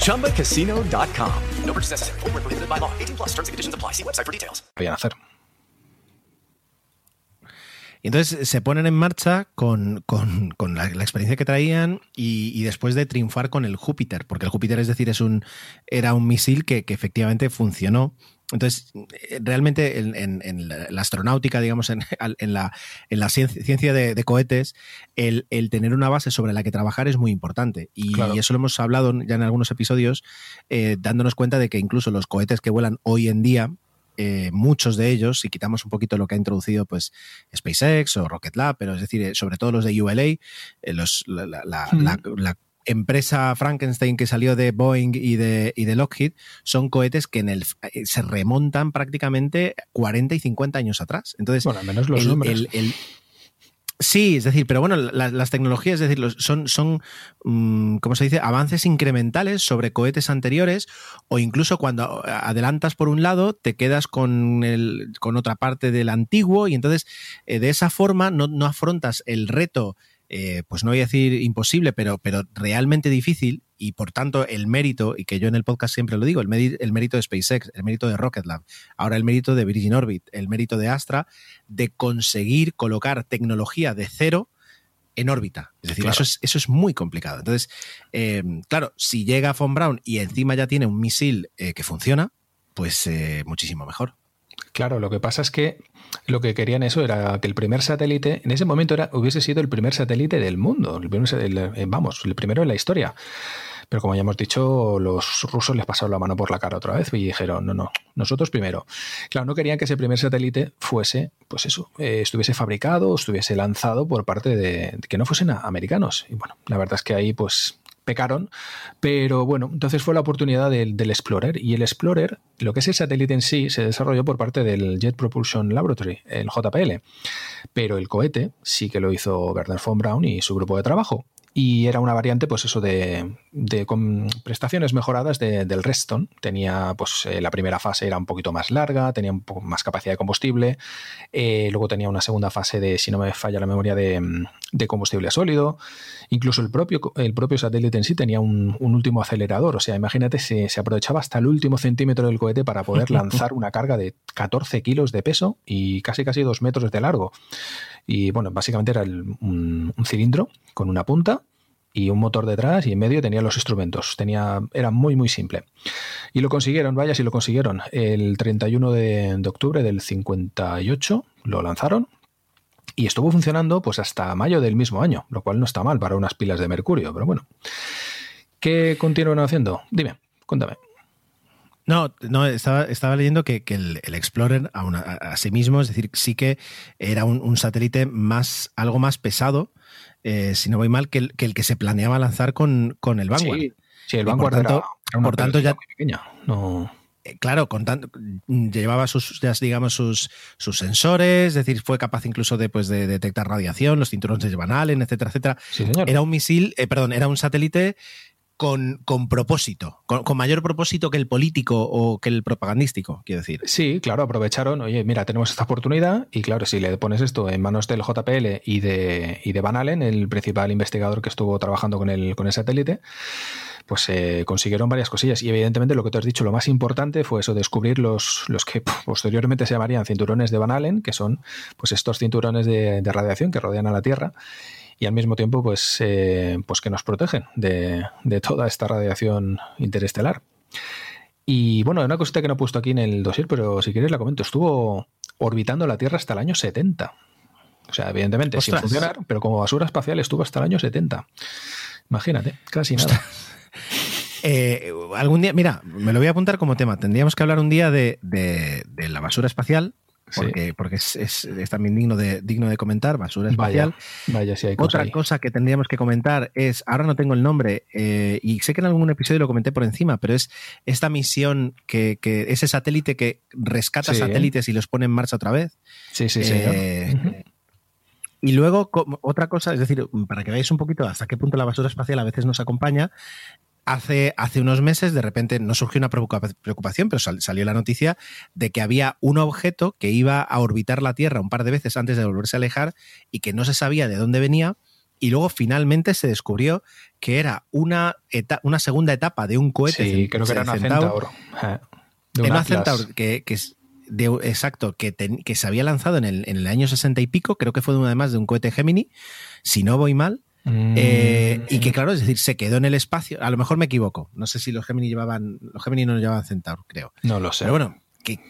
Speaker 5: ChumbaCasino.com. No purchase necessary. Prohibited by law. 18 plus terms and conditions apply. See website for details.
Speaker 2: Podían hacer.
Speaker 1: Y entonces se ponen en marcha con, con- con la, la experiencia que traían y, y después de triunfar con el Júpiter, porque el Júpiter, es decir, es un, era un misil que, que efectivamente funcionó. Entonces, eh, realmente en, en- en la astronáutica, digamos, en, en la, en la ciencia, de, de cohetes, el, el tener una base sobre la que trabajar es muy importante. Y
Speaker 2: Claro.
Speaker 1: eso lo hemos hablado ya en algunos episodios, eh, dándonos cuenta de que incluso los cohetes que vuelan hoy en día, eh, muchos de ellos, si quitamos un poquito lo que ha introducido pues SpaceX o Rocket Lab, pero es decir, eh, sobre todo los de ULA, eh, los, la empresa Frankenstein que salió de Boeing y de, y de Lockheed, son cohetes que en el, eh, se remontan prácticamente 40 y 50 años atrás. Entonces,
Speaker 2: Bueno, al menos los
Speaker 1: el-
Speaker 2: nombres.
Speaker 1: el- el- Sí, es decir, pero bueno, la- las tecnologías, es decir, son, son mm, ¿cómo se dice? Avances incrementales sobre cohetes anteriores o incluso cuando adelantas por un lado, te quedas con, el, con otra parte del antiguo y entonces eh, de esa forma no, no afrontas el reto eh, pues no voy a decir imposible, pero, pero realmente difícil y por tanto el mérito, y que yo en el podcast siempre lo digo, el, el mérito de SpaceX, el mérito de Rocket Lab, ahora el mérito de Virgin Orbit, el mérito de Astra, de conseguir colocar tecnología de cero en órbita. Es decir, eso, es, eso es muy complicado. Entonces, eh, claro, si llega Von Braun y encima ya tiene un misil eh, que funciona, pues eh, muchísimo mejor.
Speaker 2: Claro, lo que pasa es que lo que querían eso era que el primer satélite, en ese momento era, hubiese sido el primer satélite del mundo, el vamos, el primero en la historia. Pero como ya hemos dicho, los rusos les pasaron la mano por la cara otra vez y dijeron, no, no, nosotros primero. Claro, no querían que ese primer satélite fuese, pues eso, eh, estuviese fabricado, estuviese lanzado por parte de, que no fuesen americanos. Y bueno, la verdad es que ahí pues pecaron, pero bueno, entonces fue la oportunidad del, Explorer. Y el Explorer, lo que es el satélite en sí, se desarrolló por parte del Jet Propulsion Laboratory, el JPL, pero el cohete sí que lo hizo Werner von Braun y su grupo de trabajo y era una variante, pues eso, de, con prestaciones mejoradas del Redstone. Tenía, pues eh, la primera fase era un poquito más larga, tenía un poco más capacidad de combustible, eh, luego tenía una segunda fase de, si no me falla la memoria, de, combustible sólido. Incluso el propio, el propio satélite en sí tenía un, último acelerador, o sea, imagínate, se, se aprovechaba hasta el último centímetro del cohete para poder lanzar una carga de 14 kilos de peso y casi casi 2 metros de largo. Y bueno, básicamente era un, cilindro con una punta y un motor detrás y en medio tenía los instrumentos. Tenía, era muy, muy simple. Y lo consiguieron, vaya si lo consiguieron. El 31 de, octubre del 58 lo lanzaron y estuvo funcionando pues hasta mayo del mismo año, lo cual no está mal para unas pilas de mercurio, pero bueno. ¿Qué continúan haciendo? Dime, cuéntame.
Speaker 1: No, no estaba, estaba leyendo que, el, Explorer a, sí mismo, es decir, sí que era un, satélite más, algo más pesado, eh, si no voy mal, que el, que se planeaba lanzar con, con el Vanguard.
Speaker 2: Sí, el Vanguard por tanto,
Speaker 1: por tanto ya,
Speaker 2: muy pequeña. No.
Speaker 1: Eh, claro, con llevaba sus, digamos, sus, sus sensores, es decir, fue capaz incluso de, pues, de detectar radiación, los cinturones de Van Allen, etcétera, etcétera. Era un misil, eh, perdón, era un satélite con, con propósito, con, mayor propósito que el político o que el propagandístico, quiero decir.
Speaker 2: Sí, claro, aprovecharon, oye, mira, tenemos esta oportunidad y claro, si le pones esto en manos del JPL y de, y de Van Allen, el principal investigador que estuvo trabajando con el, con el satélite, pues eh, consiguieron varias cosillas. Y evidentemente lo que te has dicho, lo más importante fue eso, descubrir los, los que posteriormente se llamarían cinturones de Van Allen, que son pues estos cinturones de, de radiación que rodean a la Tierra y al mismo tiempo pues, eh, pues que nos protegen de, toda esta radiación interestelar. Y bueno, una cosita que no he puesto aquí en el dossier, pero si quieres la comento, estuvo orbitando la Tierra hasta el año 70. O sea, evidentemente sin funcionar, pero como basura espacial estuvo hasta el año 70. Imagínate, casi nada.
Speaker 1: Eh, algún día, mira, me lo voy a apuntar como tema. Tendríamos que hablar un día de, de la basura espacial, porque, porque es, también digno de, digno de comentar, basura espacial.
Speaker 2: Vaya, hay
Speaker 1: Otra cosa que tendríamos que comentar es, ahora no tengo el nombre, eh, y sé que en algún episodio lo comenté por encima, pero es esta misión que, ese satélite que rescata satélites y los pone en marcha otra vez.
Speaker 2: Sí, sí, sí.
Speaker 1: Eh, y luego, otra cosa, es decir, para que veáis un poquito hasta qué punto la basura espacial a veces nos acompaña, hace, hace unos meses de repente no surgió una preocupación, pero salió la noticia de que había un objeto que iba a orbitar la Tierra un par de veces antes de volverse a alejar y que no se sabía de dónde venía. Y luego finalmente se descubrió que era una, una segunda etapa de un cohete.
Speaker 2: Sí, creo que era una Centaur.
Speaker 1: Eh, una Centaur que, que de, exacto, que, que, se había lanzado en el, en el año 60 y pico, creo que fue además de un cohete Gemini, si no voy mal, eh, y que claro, es decir, se quedó en el espacio. A lo mejor me equivoco. No sé si los Gemini llevaban. Los Gemini no llevaban Centaur, creo.
Speaker 2: No lo sé.
Speaker 1: Pero bueno, que,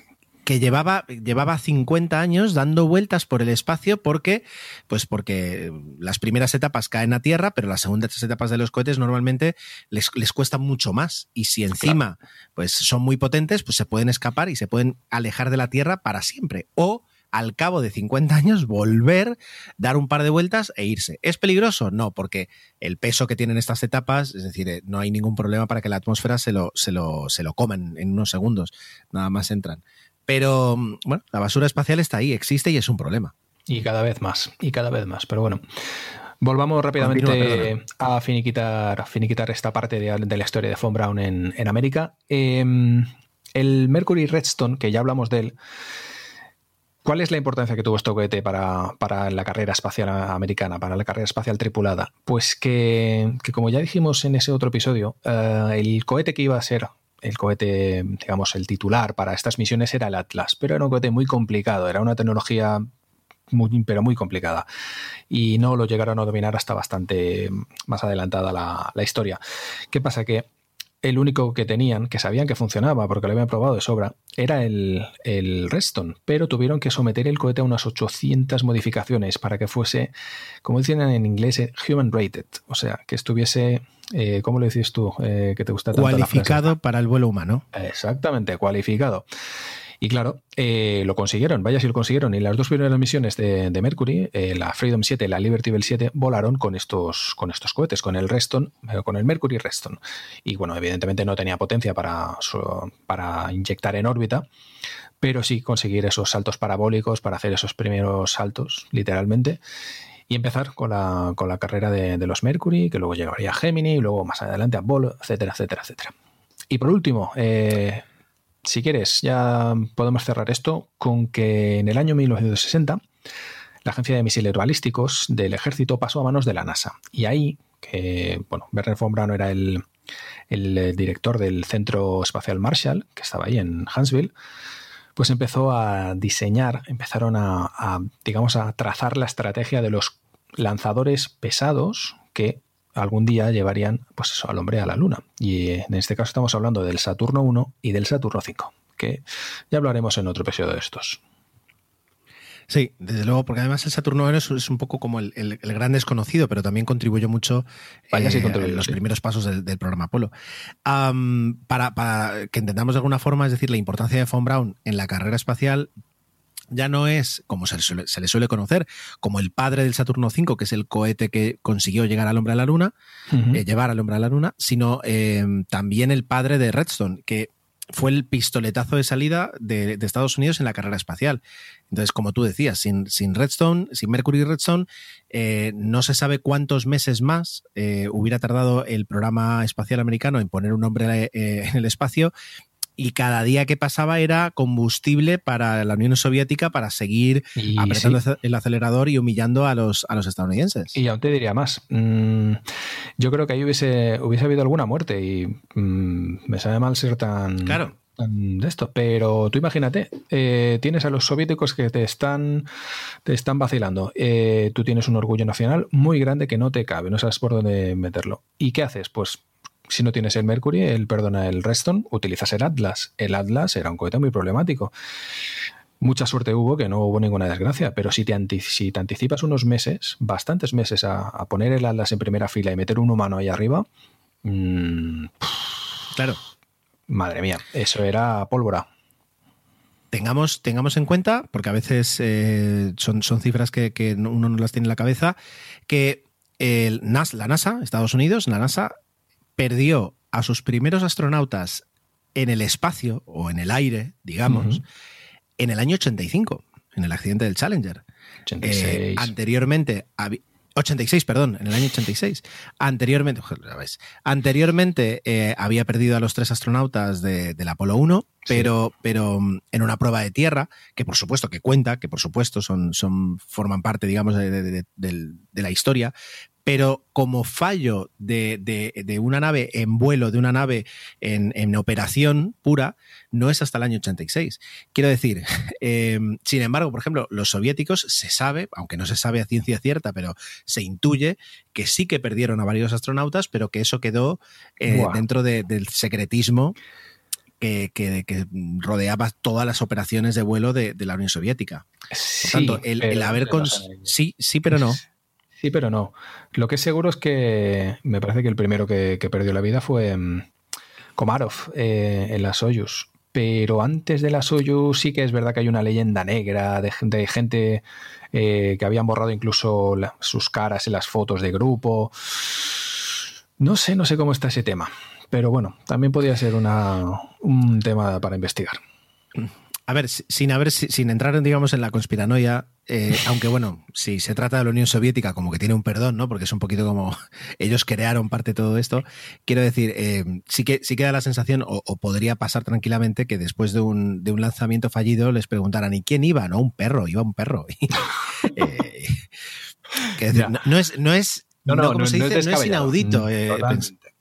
Speaker 1: que llevaba, llevaba 50 años dando vueltas por el espacio porque, pues porque las primeras etapas caen a tierra, pero las segundas etapas de los cohetes normalmente les, les cuesta mucho más. Y si encima pues son muy potentes, pues se pueden escapar y se pueden alejar de la Tierra para siempre. O al cabo de 50 años volver, dar un par de vueltas e irse. ¿Es peligroso? No, porque el peso que tienen estas etapas, es decir, eh, no hay ningún problema para que la atmósfera se lo, se lo, se lo coman en unos segundos, nada más entran. Pero mm, bueno, la basura espacial está ahí, existe y es un problema.
Speaker 2: Y cada vez más, y cada vez más. Pero bueno, volvamos rápidamente a finiquitar, finiquitar esta parte de, la historia de Von Braun en, en América. Em, el Mercury Redstone, que ya hablamos de él, ¿Cuál es la importancia que tuvo este cohete para, para, la carrera espacial americana, para la carrera espacial tripulada? Pues que, que como ya dijimos en ese otro episodio, uh, el cohete que iba a ser el cohete, digamos, el titular para estas misiones era el Atlas, pero era un cohete muy complicado, era una tecnología muy, pero muy complicada. Y no lo llegaron a dominar hasta bastante más adelantada la, la historia. ¿Qué pasa? Que el único que tenían, que sabían que funcionaba porque lo habían probado de sobra, era el, el Redstone, pero tuvieron que someter el cohete a unas 800 modificaciones para que fuese, como dicen en inglés, eh, human rated, o sea, que estuviese, eh, ¿cómo lo dices tú? Eh, que te gusta tanto
Speaker 1: Cualificado para el vuelo humano.
Speaker 2: Exactamente, cualificado. Y claro, eh, lo consiguieron, vaya si lo consiguieron. Y las dos primeras misiones de, de Mercury, eh, la Freedom 7 y la Liberty Bell 7, volaron con estos, con estos cohetes, con el Reston, eh, con el Mercury Reston. Y bueno, evidentemente no tenía potencia para, para inyectar en órbita, pero sí conseguir esos saltos parabólicos para hacer esos primeros saltos, literalmente y empezar con la, con la carrera de, los Mercury, que luego llegaría a Gemini, y luego más adelante a Apollo, etcétera, etcétera, etcétera. Y por último, eh, si quieres, ya podemos cerrar esto con que en el año 1960 la Agencia de Misiles Balísticos del Ejército pasó a manos de la NASA. Y ahí, que, bueno, Werner von era el, el director del Centro Espacial Marshall, que estaba ahí en Huntsville, pues empezó a diseñar, empezaron a, digamos, a trazar la estrategia de los lanzadores pesados que algún día llevarían pues eso, al hombre a la Luna. Y en este caso estamos hablando del Saturno 1 y del Saturno 5, que ya hablaremos en otro episodio de estos.
Speaker 1: Sí, desde luego, porque además el Saturno 1 es, un poco como el, el, el, gran desconocido, pero también contribuyó mucho
Speaker 2: Vaya, sí,
Speaker 1: eh, en los sí. primeros pasos del, del programa Apolo. Um, para, para, que entendamos de alguna forma, es decir, la importancia de Von Braun en la carrera espacial, ya no es, como se, suele, se, le suele conocer, como el padre del Saturno V, que es el cohete que consiguió llegar al hombre a la Luna, uh -huh. eh, llevar al hombre a la Luna, sino eh, también el padre de Redstone, que fue el pistoletazo de salida de, de, Estados Unidos en la carrera espacial. Entonces, como tú decías, sin, sin Redstone, sin Mercury y Redstone, eh, no se sabe cuántos meses más eh, hubiera tardado el programa espacial americano en poner un hombre eh, en el espacio y cada día que pasaba era combustible para la Unión Soviética para seguir y apretando sí. el acelerador y humillando a los, a los estadounidenses.
Speaker 2: Y aún te diría más. Mmm, yo creo que ahí hubiese, hubiese habido alguna muerte y mmm, me sabe mal ser tan...
Speaker 1: Claro
Speaker 2: de esto, pero tú imagínate, eh, tienes a los soviéticos que te están, te están vacilando, eh, tú tienes un orgullo nacional muy grande que no te cabe, no sabes por dónde meterlo. ¿Y qué haces? Pues si no tienes el Mercury, el, perdona, el Reston, utilizas el Atlas. El Atlas era un cohete muy problemático. Mucha suerte hubo que no hubo ninguna desgracia, pero si te, si te anticipas unos meses, bastantes meses, a, a, poner el Atlas en primera fila y meter un humano ahí arriba, mmm,
Speaker 1: claro.
Speaker 2: Madre mía, eso era pólvora.
Speaker 1: Tengamos, tengamos en cuenta, porque a veces eh, son, son cifras que, que, uno no las tiene en la cabeza, que el NASA, la NASA, Estados Unidos, la NASA perdió a sus primeros astronautas en el espacio o en el aire, digamos, uh -huh. en el año 85, en el accidente del Challenger.
Speaker 2: 86.
Speaker 1: Eh, anteriormente, 86, perdón, en el año 86. Anteriormente, ¿ves? anteriormente eh, había perdido a los tres astronautas de, del Apolo 1, pero, sí. pero mm, en una prueba de tierra, que por supuesto que cuenta, que por supuesto son, son, forman parte, digamos, de, de la historia, pero como fallo de, de, de, una nave en vuelo, de una nave en, en, operación pura, no es hasta el año 86. Quiero decir, eh, sin embargo, por ejemplo, los soviéticos se sabe, aunque no se sabe a ciencia cierta, pero se intuye que sí que perdieron a varios astronautas, pero que eso quedó eh, dentro de, del secretismo que, que, que, rodeaba todas las operaciones de vuelo de, la Unión Soviética.
Speaker 2: Sí,
Speaker 1: Por tanto, el, el haber... Sí, sí, pero no.
Speaker 2: Sí, pero no. Lo que es seguro es que me parece que el primero que, perdió la vida fue um, Komarov eh, en la Soyuz. Pero antes de la Soyuz sí que es verdad que hay una leyenda negra de, gente eh, que habían borrado incluso sus caras en las fotos de grupo. No sé, no sé cómo está ese tema. Pero bueno, también podría ser una, un tema para investigar.
Speaker 1: A ver, sin haber, sin entrar, digamos, en la conspiranoia, eh, aunque bueno, si se trata de la Unión Soviética, como que tiene un perdón, ¿no? Porque es un poquito como ellos crearon parte de todo esto. Quiero decir, eh, sí que sí queda la sensación, o, podría pasar tranquilamente, que después de un, de un, lanzamiento fallido les preguntaran, ¿y quién iba? No, un perro, iba un perro. Eh, no, es, no es no, no, no, no, es inaudito.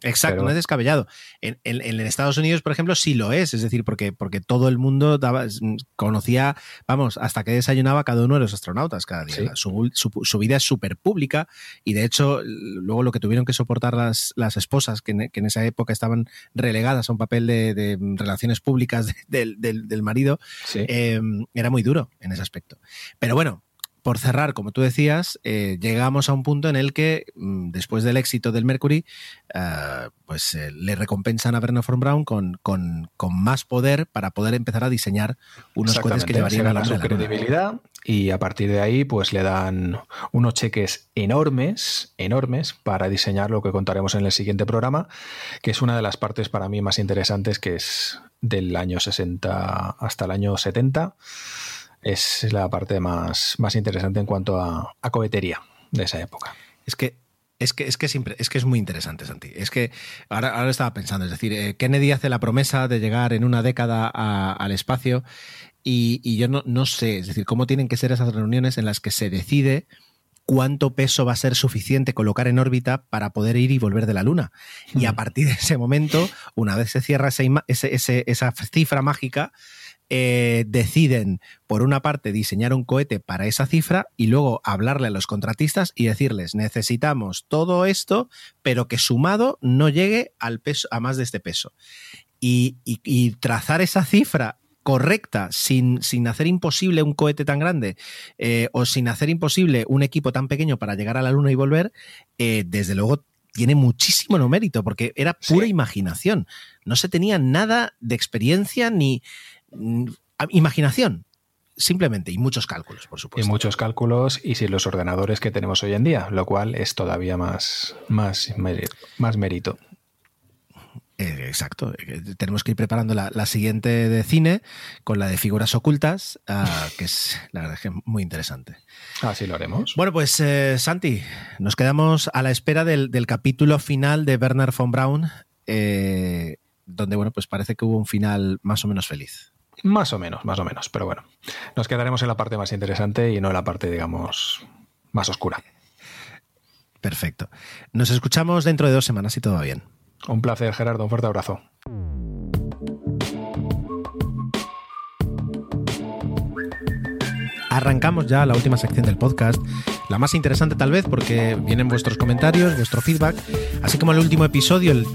Speaker 1: Exacto, no es descabellado. En, en, Estados Unidos, por ejemplo, sí lo es, es decir, porque, porque todo el mundo daba, conocía, vamos, hasta que desayunaba cada uno de los astronautas cada día. Su, su, vida es súper pública y de hecho, luego lo que tuvieron que soportar las, las esposas, que en, esa época estaban relegadas a un papel de, relaciones públicas del, del, marido, eh, era muy duro en ese aspecto. Pero bueno, por cerrar, como tú decías, eh, llegamos a un punto en el que, mm, después del éxito del Mercury, eh, pues eh, le recompensan a Werner von Braun con, con, más poder para poder empezar a diseñar unos cohetes que llevarían a la
Speaker 2: su credibilidad y a partir de ahí pues le dan unos cheques enormes, enormes para diseñar lo que contaremos en el siguiente programa, que es una de las partes para mí más interesantes que es del año 60 hasta el año 70 es la parte más, más interesante en cuanto a, cohetería de esa época.
Speaker 1: Es que es que, es que siempre, es que es muy interesante, Santi. Es que ahora, ahora estaba pensando, es decir, eh, Kennedy hace la promesa de llegar en una década al espacio y, yo no, no, sé, es decir, cómo tienen que ser esas reuniones en las que se decide cuánto peso va a ser suficiente colocar en órbita para poder ir y volver de la Luna. Y a partir de ese momento, una vez se cierra esa cifra mágica, eh, deciden, por una parte, diseñar un cohete para esa cifra y luego hablarle a los contratistas y decirles, necesitamos todo esto, pero que sumado no llegue al peso, a más de este peso. Y, trazar esa cifra correcta, sin, sin, hacer imposible un cohete tan grande eh, o sin hacer imposible un equipo tan pequeño para llegar a la Luna y volver, eh, desde luego tiene muchísimo no mérito, porque era pura imaginación. No se tenía nada de experiencia ni, imaginación, simplemente, y muchos cálculos, por supuesto.
Speaker 2: Y muchos cálculos, y sin los ordenadores que tenemos hoy en día, lo cual es todavía más, más, más mérito.
Speaker 1: Eh, exacto. Eh, tenemos que ir preparando la, siguiente de cine con la de figuras ocultas, ah, que es la verdad que muy interesante.
Speaker 2: Así lo haremos.
Speaker 1: Bueno, pues eh, Santi, nos quedamos a la espera del, capítulo final de Werner von Braun, donde bueno, pues parece que hubo un final más o menos feliz.
Speaker 2: Más o menos, más o menos. Pero bueno, nos quedaremos en la parte más interesante y no en la parte, digamos, más oscura.
Speaker 1: Perfecto. Nos escuchamos dentro de dos semanas y todo va bien.
Speaker 2: Un placer, Gerardo. Un fuerte abrazo.
Speaker 1: Arrancamos ya la última sección del podcast, la más interesante tal vez porque vienen vuestros comentarios, vuestro feedback, así como el último episodio, el,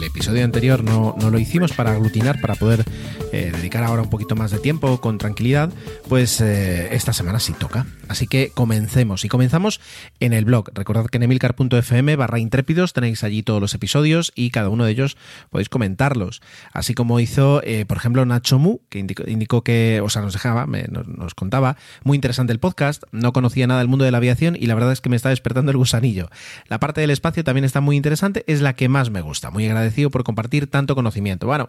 Speaker 1: el episodio anterior no, no, lo hicimos para aglutinar, para poder eh, dedicar ahora un poquito más de tiempo con tranquilidad, pues eh, esta semana sí toca. Así que comencemos. Y comenzamos en el blog. Recordad que en emilcar.fm barra intrépidos tenéis allí todos los episodios y cada uno de ellos podéis comentarlos. Así como hizo, eh, por ejemplo, Nacho Mu, que indicó, que, o sea, nos dejaba, nos, nos, contaba, muy interesante el podcast, no conocía nada del mundo de la aviación y la verdad es que me está despertando el gusanillo. La parte del espacio también está muy interesante, es la que más me gusta. Muy por compartir tanto conocimiento. Bueno,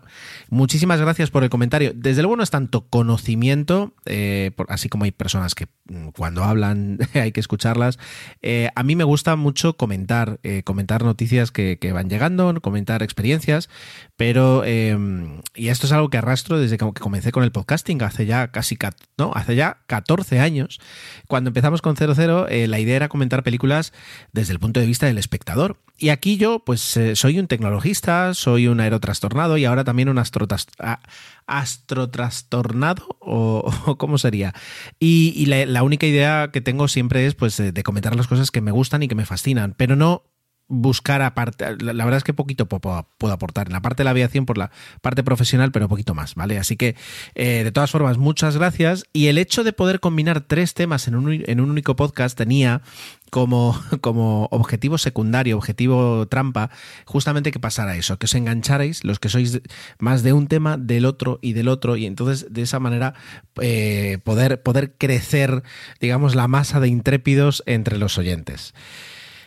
Speaker 1: muchísimas gracias por el comentario. Desde luego no es tanto conocimiento, eh, así como hay personas que cuando hablan hay que escucharlas. Eh, a mí me gusta mucho comentar, eh, comentar noticias que, van llegando, comentar experiencias, pero, y esto es algo que arrastro desde que comencé con el podcasting, hace ya casi, no, hace ya 14 años. Cuando empezamos con 00, la idea era comentar películas desde el punto de vista del espectador. Y aquí yo, pues, soy un tecnologista, soy un aerotrastornado y ahora también un astrotrastornado, o, cómo sería. Y, la, única idea que tengo siempre es, pues, de comentar las cosas que me gustan y que me fascinan, pero no buscar aparte, la verdad es que poquito puedo aportar en la parte de la aviación por la parte profesional, pero poquito más, ¿vale? Así que, eh, de todas formas, muchas gracias. Y el hecho de poder combinar tres temas en un, en un único podcast tenía como, como objetivo secundario, objetivo trampa, justamente que pasara eso, que os engancharais los que sois más de un tema, del otro y del otro, y entonces de esa manera eh, poder, poder crecer, digamos, la masa de intrépidos entre los oyentes.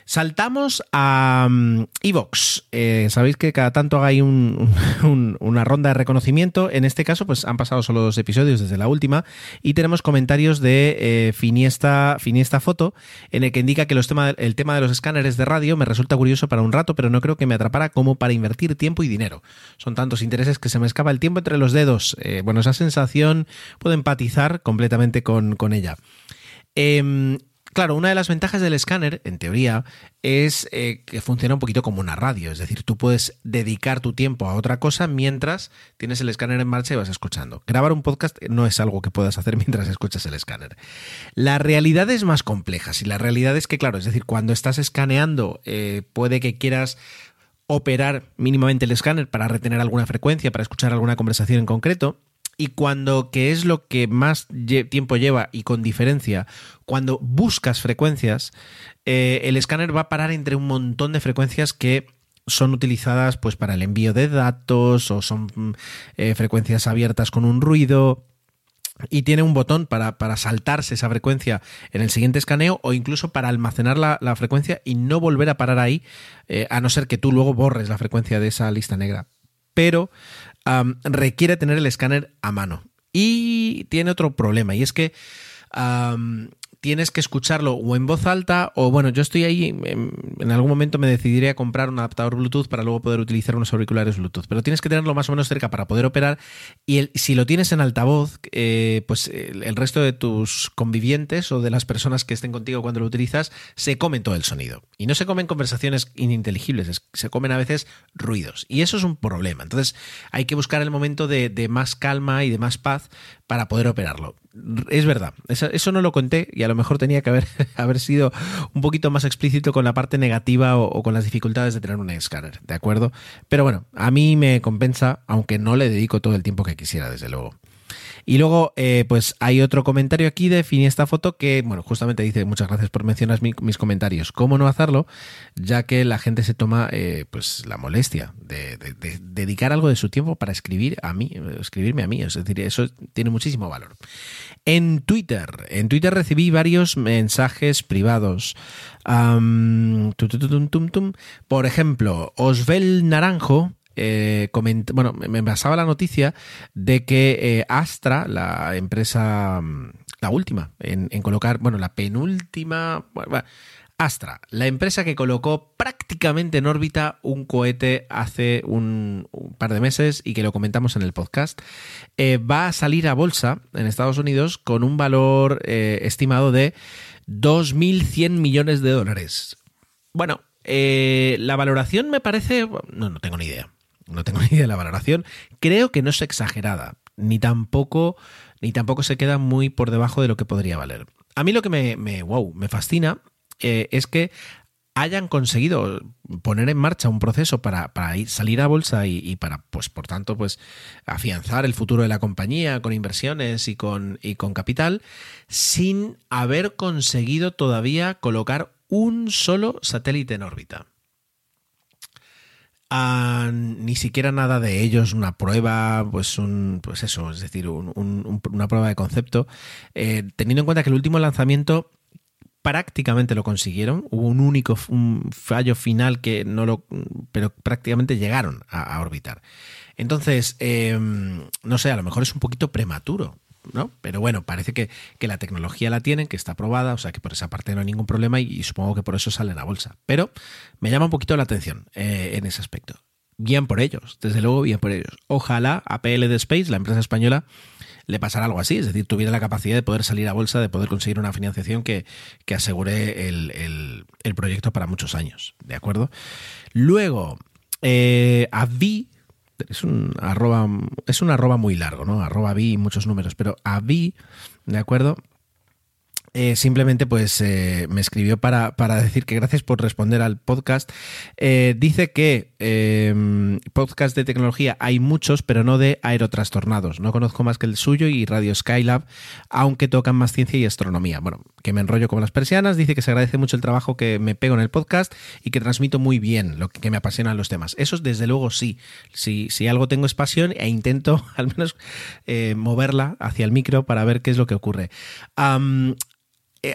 Speaker 1: Saltamos a mm, Evox. Eh, Sabéis que cada tanto ahí un- un- una ronda de reconocimiento. En este caso, pues han pasado solo dos episodios desde la última y tenemos comentarios de eh, Finiesta, Finiesta Foto en el que indica que el tema de los escáneres de radio me resulta curioso para un rato, pero no creo que me atrapara como para invertir tiempo y dinero. Son tantos intereses que se me escapa el tiempo entre los dedos. Eh, bueno, esa sensación puedo empatizar completamente con, con ella. Em, claro, una de las ventajas del escáner, en teoría, es eh, que funciona un poquito como una radio. Es decir, tú puedes dedicar tu tiempo a otra cosa mientras tienes el escáner en marcha y vas escuchando. Grabar un podcast no es algo que puedas hacer mientras escuchas el escáner. La realidad es más compleja. Si la realidad es que, claro, es decir, cuando estás escaneando, eh, puede que quieras operar mínimamente el escáner para retener alguna frecuencia, para escuchar alguna conversación en concreto. Y cuando, que es lo que más tiempo lleva y con diferencia, cuando buscas frecuencias, eh, el escáner va a parar entre un montón de frecuencias que son utilizadas pues para el envío de datos o son mm, eh, frecuencias abiertas con un ruido y tiene un botón para, para saltarse esa frecuencia en el siguiente escaneo o incluso para almacenar la, la frecuencia y no volver a parar ahí, eh, a no ser que tú luego borres la frecuencia de esa lista negra. Pero requiere tener el escáner a mano. Y tiene otro problema, y es que tienes que escucharlo o en voz alta o bueno, yo estoy ahí, en, en algún momento me decidiré a comprar un adaptador Bluetooth para luego poder utilizar unos auriculares Bluetooth, pero tienes que tenerlo más o menos cerca para poder operar y si lo tienes en altavoz, eh, pues el, resto de tus convivientes o de las personas que estén contigo cuando lo utilizas se comen todo el sonido. Y no se comen conversaciones ininteligibles, es- se comen a veces ruidos. Y eso es un problema. Entonces hay que buscar el momento de más calma y de más paz para poder operarlo. Es verdad, eso, no lo conté y a lo mejor tenía que haber, haber sido un poquito más explícito con la parte negativa o, o con las dificultades de tener un escáner, ¿de acuerdo? Pero bueno, a mí me compensa, aunque no le dedico todo el tiempo que quisiera, desde luego. Y luego, eh, pues hay otro comentario aquí de Finiesta Foto que, bueno, justamente dice, muchas gracias por mencionar mi- mis comentarios. ¿Cómo no hacerlo? Ya que la gente se toma, eh, pues, la molestia de, de- de dedicar algo de su tiempo para escribir a mí, escribirme a mí. Es decir, eso tiene muchísimo valor. En Twitter, en Twitter recibí varios mensajes privados. Por ejemplo, Osvel Naranjo eh, bueno, me basaba la noticia de que eh, Astra, la empresa, mm, la última en, colocar, bueno, la penúltima, Astra, la empresa que colocó prácticamente en órbita un cohete hace un, par de meses y que lo comentamos en el podcast, eh, va a salir a bolsa en Estados Unidos con un valor estimado de 2.100 millones de dólares. Bueno, la valoración me parece... No, no tengo ni idea. No tengo ni idea de la valoración. Creo que no es exagerada, ni tampoco, ni tampoco se queda muy por debajo de lo que podría valer. A mí lo que me, me, wow, me fascina eh, es que hayan conseguido poner en marcha un proceso para, para ir- salir a bolsa y, y para, pues, por tanto, pues, afianzar el futuro de la compañía con inversiones y con, y con capital, sin haber conseguido todavía colocar un solo satélite en órbita. Ni siquiera nada de ellos, una prueba, pues un, pues eso, es decir, un- un- un- una prueba de concepto. Eh, teniendo en cuenta que el último lanzamiento prácticamente lo consiguieron, hubo un único fallo final que no lo, pero prácticamente llegaron a, orbitar. Entonces, eh, no sé, a lo mejor es un poquito prematuro. ¿No? Pero bueno, parece que, que la tecnología la tienen, que está aprobada, o sea que por esa parte no hay ningún problema y, supongo que por eso salen a bolsa. Pero me llama un poquito la atención eh, en ese aspecto. Bien por ellos, desde luego bien por ellos. Ojalá a PL de Space, la empresa española, le pasara algo así, es decir, tuviera la capacidad de poder salir a bolsa, de poder conseguir una financiación que, que asegure el, el- el proyecto para muchos años, ¿de acuerdo? Luego, eh, Avi, es un arroba, es un arroba muy largo, ¿no? Arroba Avi, muchos números, pero Avi, ¿de acuerdo? Eh, simplemente pues eh, me escribió para, para decir que gracias por responder al podcast. Eh, dice que eh, podcast de tecnología hay muchos, pero no de aerotrastornados. No conozco más que el suyo y Radio Skylab, aunque tocan más ciencia y astronomía. Bueno, que me enrollo como las persianas. Dice que se agradece mucho el trabajo que me pego en el podcast y que transmito muy bien lo que, me apasionan los temas. Eso desde luego sí. Si, algo tengo es pasión e intento al menos eh, moverla hacia el micro para ver qué es lo que ocurre.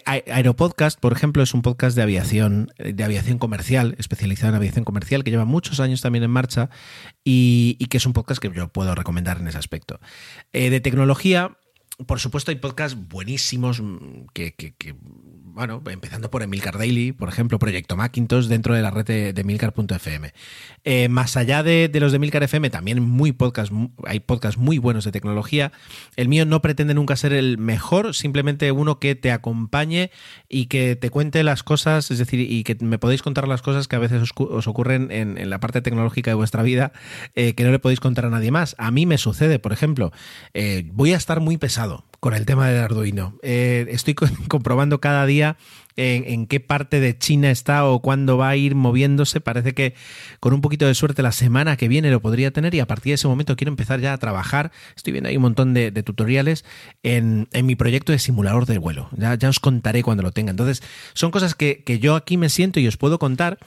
Speaker 1: Aeropodcast, por ejemplo, es un podcast de aviación, eh, de aviación comercial, especializado en aviación comercial, que lleva muchos años también en marcha y, que es un podcast que yo puedo recomendar en ese aspecto. Eh, de tecnología, por supuesto, hay podcasts buenísimos mm, que, bueno, empezando por Emilcar Daily, por ejemplo, Proyecto Macintosh dentro de la red de, de. Eh, más allá de, los de Emilcar FM, también muy podcast, hay podcasts muy buenos de tecnología. El mío no pretende nunca ser el mejor, simplemente uno que te acompañe y que te cuente las cosas, es decir, y que me podéis contar las cosas que a veces os, ocurren en, la parte tecnológica de vuestra vida eh, que no le podéis contar a nadie más. A mí me sucede, por ejemplo, eh, voy a estar muy pesado con el tema del Arduino. estoy comprobando cada día en, qué parte de China está o cuándo va a ir moviéndose. Parece que con un poquito de suerte la semana que viene lo podría tener y a partir de ese momento quiero empezar ya a trabajar. Estoy viendo ahí un montón de, tutoriales en, mi proyecto de simulador de vuelo. Ya, ya os contaré cuando lo tenga. Entonces, son cosas que, que yo aquí me siento y os puedo contar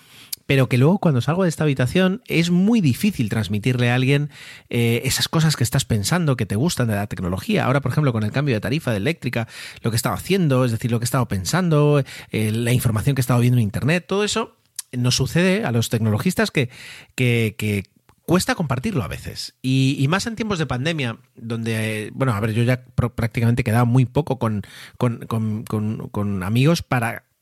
Speaker 1: pero que luego cuando salgo de esta habitación es muy difícil transmitirle a alguien eh, esas cosas que estás pensando, que te gustan de la tecnología. Ahora, por ejemplo, con el cambio de tarifa de eléctrica, lo que he estado haciendo, es decir, lo que he estado pensando, eh, la información que he estado viendo en Internet, todo eso nos sucede a los tecnologistas que, que, cuesta compartirlo a veces. Y, más en tiempos de pandemia, donde, bueno, a ver, yo ya prácticamente he quedado muy poco con, con, con, con amigos para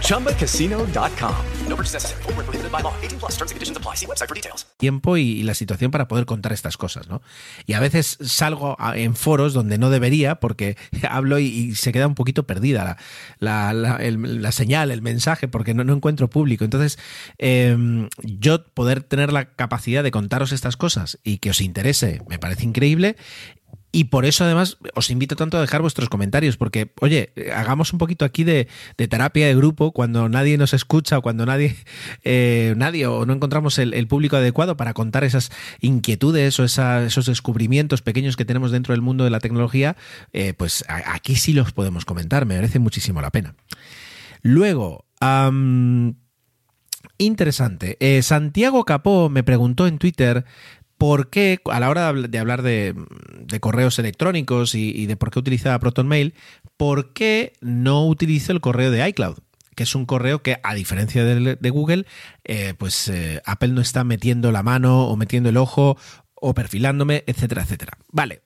Speaker 5: ChumbaCasino.com. No purchase necessary. Forward, prohibited by law. 18 plus terms and conditions apply. See website for details.
Speaker 1: Tiempo y, y, la situación para poder contar estas cosas, ¿no? Y a veces salgo a, en foros donde no debería porque hablo y, y se queda un poquito perdida la, la, la, el, la señal, el mensaje, porque no, no encuentro público. Entonces, eh, yo poder tener la capacidad de contaros estas cosas y que os interese, me parece increíble. Y por eso además os invito tanto a dejar vuestros comentarios, porque, oye, hagamos un poquito aquí de, terapia de grupo cuando nadie nos escucha o cuando nadie, eh, nadie o no encontramos el, público adecuado para contar esas inquietudes o esos descubrimientos pequeños que tenemos dentro del mundo de la tecnología, eh, pues aquí sí los podemos comentar, me merece muchísimo la pena. Luego, interesante, eh, Santiago Capó me preguntó en Twitter por qué, a la hora de hablar de, correos electrónicos y, de por qué utilizaba ProtonMail, por qué no utilizo el correo de iCloud que es un correo que, a diferencia de, Google, eh, pues eh, Apple no está metiendo la mano o metiendo el ojo o perfilándome, etcétera, etcétera. Vale.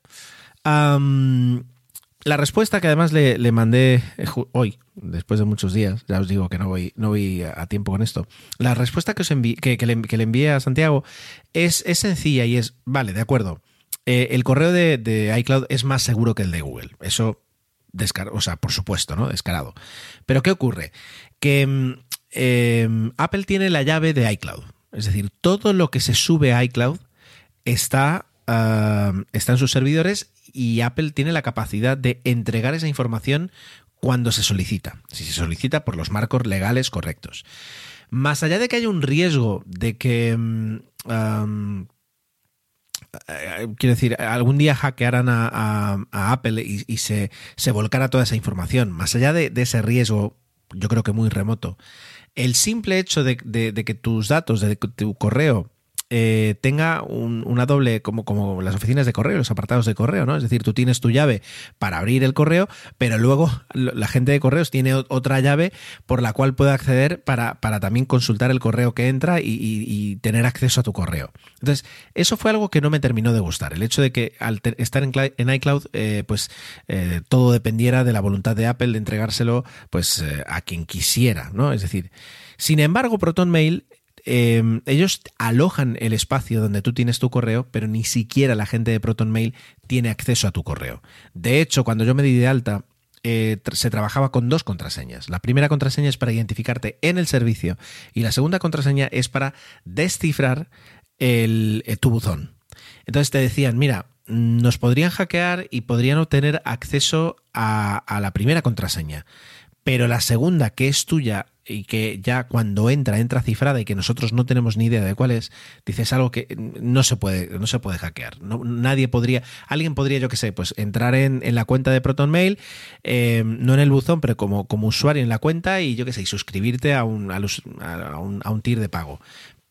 Speaker 1: La respuesta que además le, mandé eh, hoy, después de muchos días, ya os digo que no voy, no voy a tiempo con esto. La respuesta que, os que, le, envié a Santiago es, es, sencilla y es, vale, de acuerdo. Eh, el correo de, iCloud es más seguro que el de Google. Eso, o sea, por supuesto, ¿no? Descarado. Pero ¿qué ocurre? Que mm, em, Apple tiene la llave de iCloud. Es decir, todo lo que se sube a iCloud está, ah, está en sus servidores y Apple tiene la capacidad de entregar esa información cuando se solicita, si se solicita por los marcos legales correctos. Más allá de que haya un riesgo de que... Mm, eh, quiero decir, algún día hackearan a, Apple y, se, volcara toda esa información. Más allá de, ese riesgo, yo creo que muy remoto, el simple hecho de, de que tus datos, de tu correo, eh, tenga un- una doble, como, como las oficinas de correo, los apartados de correo, ¿no? Es decir, tú tienes tu llave para abrir el correo, pero luego la gente de correos tiene otra llave por la cual puede acceder para, para también consultar el correo que entra y, tener acceso a tu correo. Entonces, eso fue algo que no me terminó de gustar. El hecho de que al estar en iCloud, eh, pues eh, todo dependiera de la voluntad de Apple de entregárselo pues eh, a quien quisiera, ¿no? Es decir, sin embargo, ProtonMail eh, ellos alojan el espacio donde tú tienes tu correo, pero ni siquiera la gente de ProtonMail tiene acceso a tu correo. De hecho, cuando yo me di de alta, eh, se trabajaba con dos contraseñas. La primera contraseña es para identificarte en el servicio y la segunda contraseña es para descifrar el, eh, tu buzón. Entonces te decían, mira, nos podrían hackear y podrían obtener acceso a la primera contraseña, pero la segunda, que es tuya y que ya cuando entra, entra cifrada y que nosotros no tenemos ni idea de cuál es, dices algo que no se puede, no se puede hackear. No, nadie podría, alguien podría, yo que sé, pues entrar en, en la cuenta de ProtonMail, eh, no en el buzón, pero como, como usuario en la cuenta y yo que sé, y suscribirte a un, a un, a un tier de pago.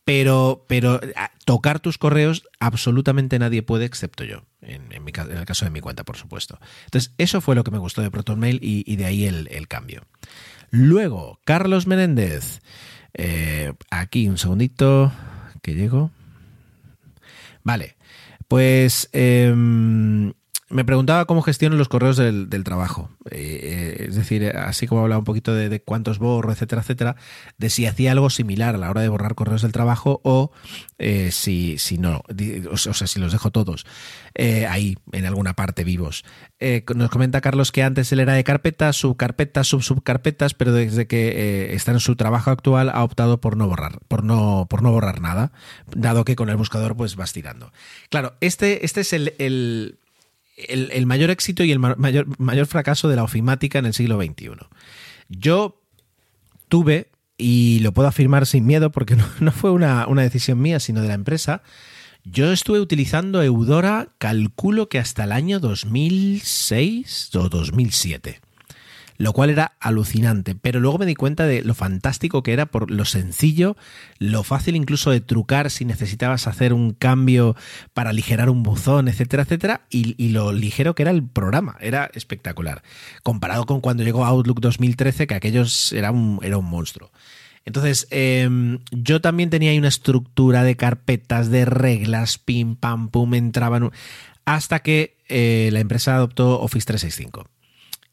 Speaker 1: Pero, pero tocar tus correos absolutamente nadie puede excepto yo, en, en mi en el caso de mi cuenta, por supuesto. Entonces, eso fue lo que me gustó de ProtonMail y, y de ahí el, el cambio. Luego, Carlos Menéndez. Eh, aquí un segundito, que llego. Vale, pues em, me preguntaba cómo gestiono los correos del, del trabajo. Eh, eh, es decir, así como hablaba un poquito de, cuántos borro, etcétera, etcétera, de si hacía algo similar a la hora de borrar correos del trabajo o eh, si, si no, o sea, si los dejo todos ahí, en alguna parte vivos. Nos comenta Carlos que antes él era de carpetas, subcarpetas, sub subcarpetas, pero desde que está en su trabajo actual ha optado por no borrar, por no, por no borrar nada, dado que con el buscador pues vas tirando. Claro, este, este es el, el- el mayor éxito y el ma- mayor, mayor fracaso de la ofimática en el siglo XXI. Yo tuve, y lo puedo afirmar sin miedo porque no, no fue una, una decisión mía, sino de la empresa, yo estuve utilizando Eudora, calculo que hasta el año 2006 o 2007 lo cual era alucinante. Pero luego me di cuenta de lo fantástico que era por lo sencillo, lo fácil incluso de trucar si necesitabas hacer un cambio para aligerar un buzón, etcétera, etcétera, y, lo ligero que era el programa. Era espectacular. Comparado con cuando llegó Outlook 2013, que aquellos era un, era un monstruo. Entonces, eh, yo también tenía ahí una estructura de carpetas, de reglas, pim, pam, pum, entraban. Hasta que eh, la empresa adoptó Office 365.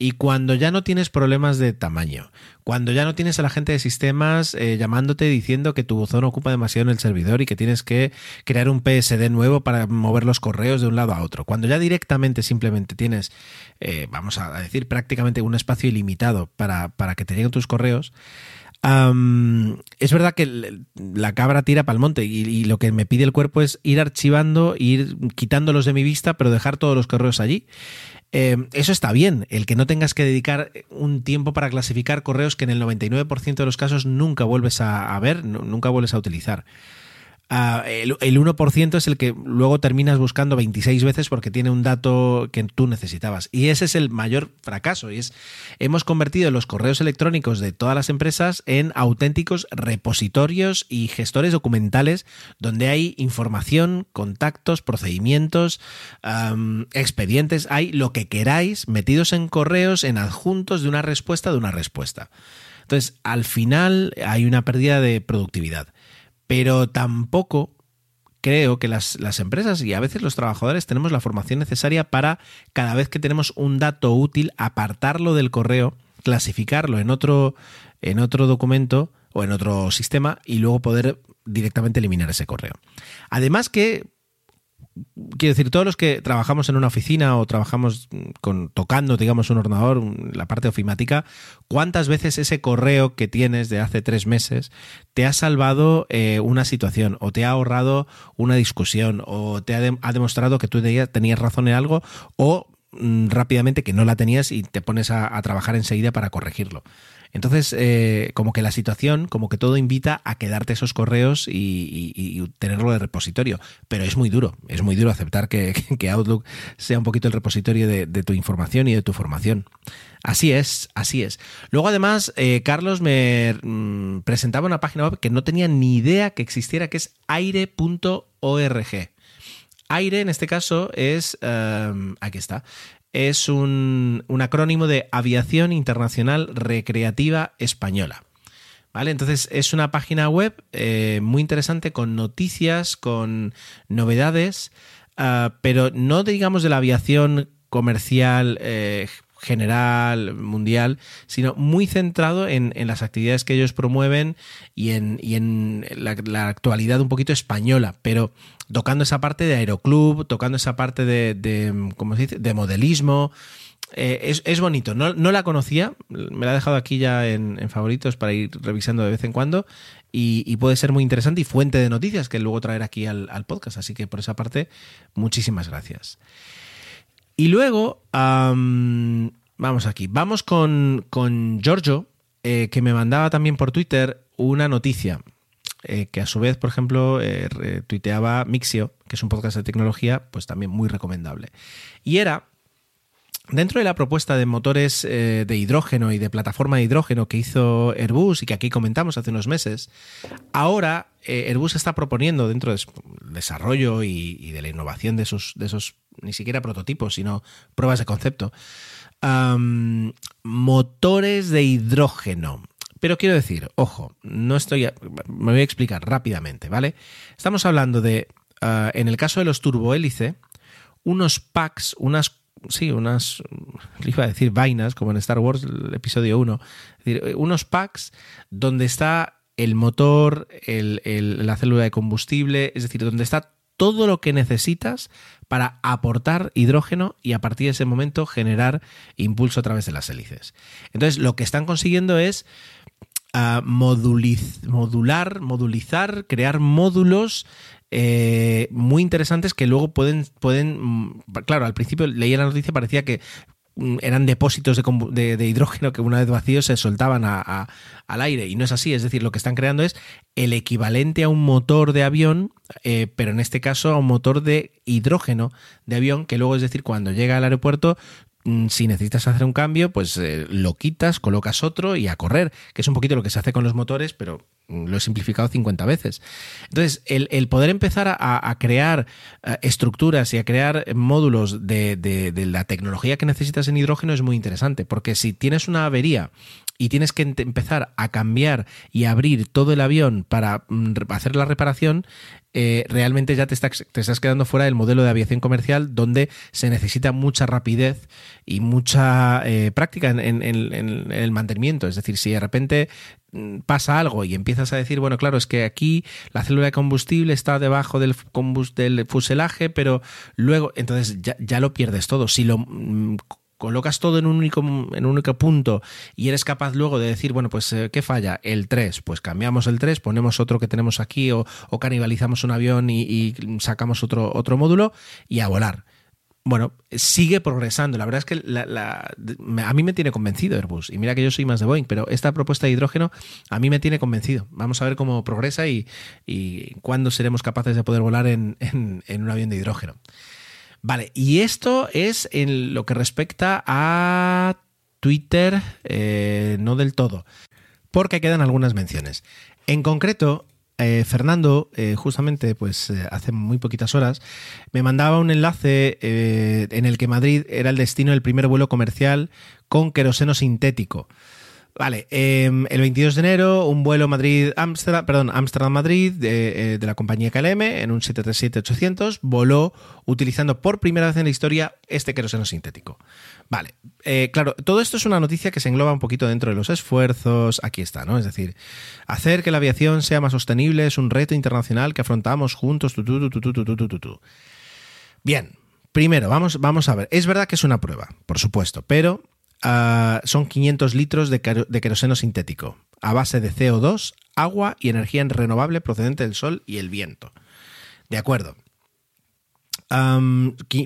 Speaker 1: Y cuando ya no tienes problemas de tamaño, cuando ya no tienes a la gente de sistemas eh, llamándote diciendo que tu buzón ocupa demasiado en el servidor y que tienes que crear un PSD nuevo para mover los correos de un lado a otro, cuando ya directamente simplemente tienes, eh, vamos a decir, prácticamente un espacio ilimitado para, para que te lleguen tus correos, es verdad que la cabra tira para el monte y, y lo que me pide el cuerpo es ir archivando, ir quitándolos de mi vista, pero dejar todos los correos allí. Eh, eso está bien, el que no tengas que dedicar un tiempo para clasificar correos que en el 99% de los casos nunca vuelves a, ver, nu- nunca vuelves a utilizar. El, el 1% es el que luego terminas buscando 26 veces porque tiene un dato que tú necesitabas. Y ese es el mayor fracaso. Y es, hemos convertido los correos electrónicos de todas las empresas en auténticos repositorios y gestores documentales donde hay información, contactos, procedimientos, expedientes, hay lo que queráis metidos en correos, en adjuntos de una respuesta de una respuesta. Entonces, al final hay una pérdida de productividad pero tampoco creo que las, las, empresas y a veces los trabajadores tenemos la formación necesaria para cada vez que tenemos un dato útil apartarlo del correo, clasificarlo en otro, en otro documento o en otro sistema y luego poder directamente eliminar ese correo. Además que quiero decir, todos los que trabajamos en una oficina o trabajamos con tocando, digamos, un ordenador, la parte ofimática, ¿cuántas veces ese correo que tienes de hace tres meses te ha salvado eh, una situación o te ha ahorrado una discusión o te ha, de, ha demostrado que tú tenías razón en algo o mmm, rápidamente que no la tenías y te pones a trabajar enseguida para corregirlo? Entonces, eh, como que la situación, como que todo invita a quedarte esos correos y, tenerlo de repositorio. Pero es muy duro, es muy duro aceptar que, Outlook sea un poquito el repositorio de, tu información y de tu formación. Así es, así es. Luego, además, eh, Carlos me mm, presentaba una página web que no tenía ni idea que existiera, que es aire.org. Aire, en este caso, es. em, aquí está. Es un, un acrónimo de Aviación Internacional Recreativa Española. ¿Vale? Entonces es una página web eh, muy interesante con noticias, con novedades, ah, pero no digamos de la aviación comercial eh, general, mundial, sino muy centrado en, en las actividades que ellos promueven y en, y en la, la actualidad un poquito española, pero tocando esa parte de aeroclub, tocando esa parte de, de ¿cómo se dice?, de modelismo. Eh, es, es bonito, no, no la conocía, me la he dejado aquí ya en, favoritos para ir revisando de vez en cuando y, puede ser muy interesante y fuente de noticias que luego traer aquí al, podcast, así que por esa parte, muchísimas gracias. Y luego, am, vamos aquí, vamos con, con Giorgio, eh, que me mandaba también por Twitter una noticia, eh, que a su vez, por ejemplo, eh, tuiteaba Mixio, que es un podcast de tecnología, pues también muy recomendable. Y era Dentro de la propuesta de motores eh, de hidrógeno y de plataforma de hidrógeno que hizo Airbus y que aquí comentamos hace unos meses, ahora Airbus está proponiendo dentro del desarrollo y, de la innovación de esos, de esos, ni siquiera prototipos, sino pruebas de concepto, motores de hidrógeno. Pero quiero decir, ojo, no estoy. a- Me voy a explicar rápidamente, ¿vale? Estamos hablando de, ah, en el caso de los turbohélice, unos packs, unas. Sí, unas. Iba a decir vainas, como en Star Wars, el episodio 1. Es decir, unos packs donde está el motor, la célula de combustible, es decir, donde está todo lo que necesitas para aportar hidrógeno y a partir de ese momento generar impulso a través de las hélices. Entonces, lo que están consiguiendo es a modular, modulizar, crear módulos eh, muy interesantes que luego pueden, pueden, mm, claro, al principio leía la noticia parecía que mm, eran depósitos de, de- hidrógeno que una vez vacíos se soltaban a- al aire. Y no es así, es decir, lo que están creando es el equivalente a un motor de avión, eh, pero en este caso a un motor de hidrógeno de avión que luego, es decir, cuando llega al aeropuerto si necesitas hacer un cambio, pues eh, lo quitas, colocas otro y a correr, que es un poquito lo que se hace con los motores, pero mm, lo he simplificado 50 veces. Entonces, el, poder empezar a, a crear eh, estructuras y a crear módulos de, de- de la tecnología que necesitas en hidrógeno es muy interesante, porque si tienes una avería y tienes que empezar a cambiar y abrir todo el avión para mm, hacer la reparación, eh, realmente ya te estás, te estás quedando fuera del modelo de aviación comercial donde se necesita mucha rapidez y mucha eh, práctica en, el mantenimiento. Es decir, si de repente mm, pasa algo y empiezas a decir, bueno, claro, es que aquí la célula de combustible está debajo del fuselaje, pero luego, entonces ya, ya lo pierdes todo. Si lo mm, colocas todo en un único en un único punto y eres capaz luego de decir, bueno, pues eh, ¿qué falla? El 3, pues cambiamos el 3, ponemos otro que tenemos aquí o, o canibalizamos un avión y, sacamos otro, otro módulo y a volar. Bueno, sigue progresando. La verdad es que la- a mí me tiene convencido Airbus. Y mira que yo soy más de Boeing, pero esta propuesta de hidrógeno a mí me tiene convencido. Vamos a ver cómo progresa y, y cuándo seremos capaces de poder volar en- en un avión de hidrógeno. Vale, y esto es en lo que respecta a Twitter, eh, no del todo, porque quedan algunas menciones. En concreto, eh, Fernando, eh, justamente, pues hace muy poquitas horas, me mandaba un enlace en el que Madrid era el destino del primer vuelo comercial con queroseno sintético. Vale, em, el 22 de enero, un vuelo Madrid-Ámsterdam, perdón, Ámsterdam-Madrid de, eh, de, la compañía KLM en un 737-800 voló utilizando por primera vez en la historia este queroseno sintético. Vale, eh, claro, todo esto es una noticia que se engloba un poquito dentro de los esfuerzos. Aquí está, ¿no? Es decir, hacer que la aviación sea más sostenible es un reto internacional que afrontamos juntos. Tu, tu, tu, Bien, primero, vamos, vamos a ver. Es verdad que es una prueba, por supuesto, pero son 500 litros de, de queroseno sintético a base de CO2, agua y energía renovable procedente del sol y el viento. De acuerdo.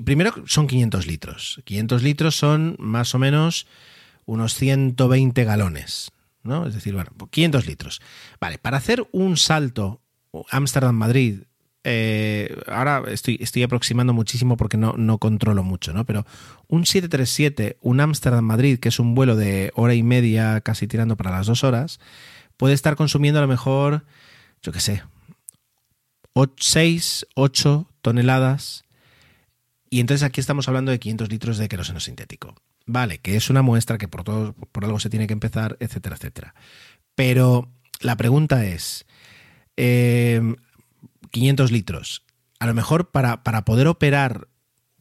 Speaker 1: Primero son 500 litros. 500 litros son más o menos unos 120 galones. ¿no? Es decir, bueno, 500 litros. Vale, para hacer un salto Ámsterdam-Madrid, eh, ahora estoy, estoy aproximando muchísimo porque no, no controlo mucho, ¿no? Pero un 737, un Ámsterdam-Madrid, que es un vuelo de hora y media, casi tirando para las dos horas, puede estar consumiendo a lo mejor, yo qué sé, 6, 8 toneladas. Y entonces aquí estamos hablando de 500 litros de queroseno sintético. Vale, que es una muestra que por, todo, por algo se tiene que empezar, etcétera, etcétera. Pero la pregunta es, 500 eh, litros, a lo mejor para, para poder operar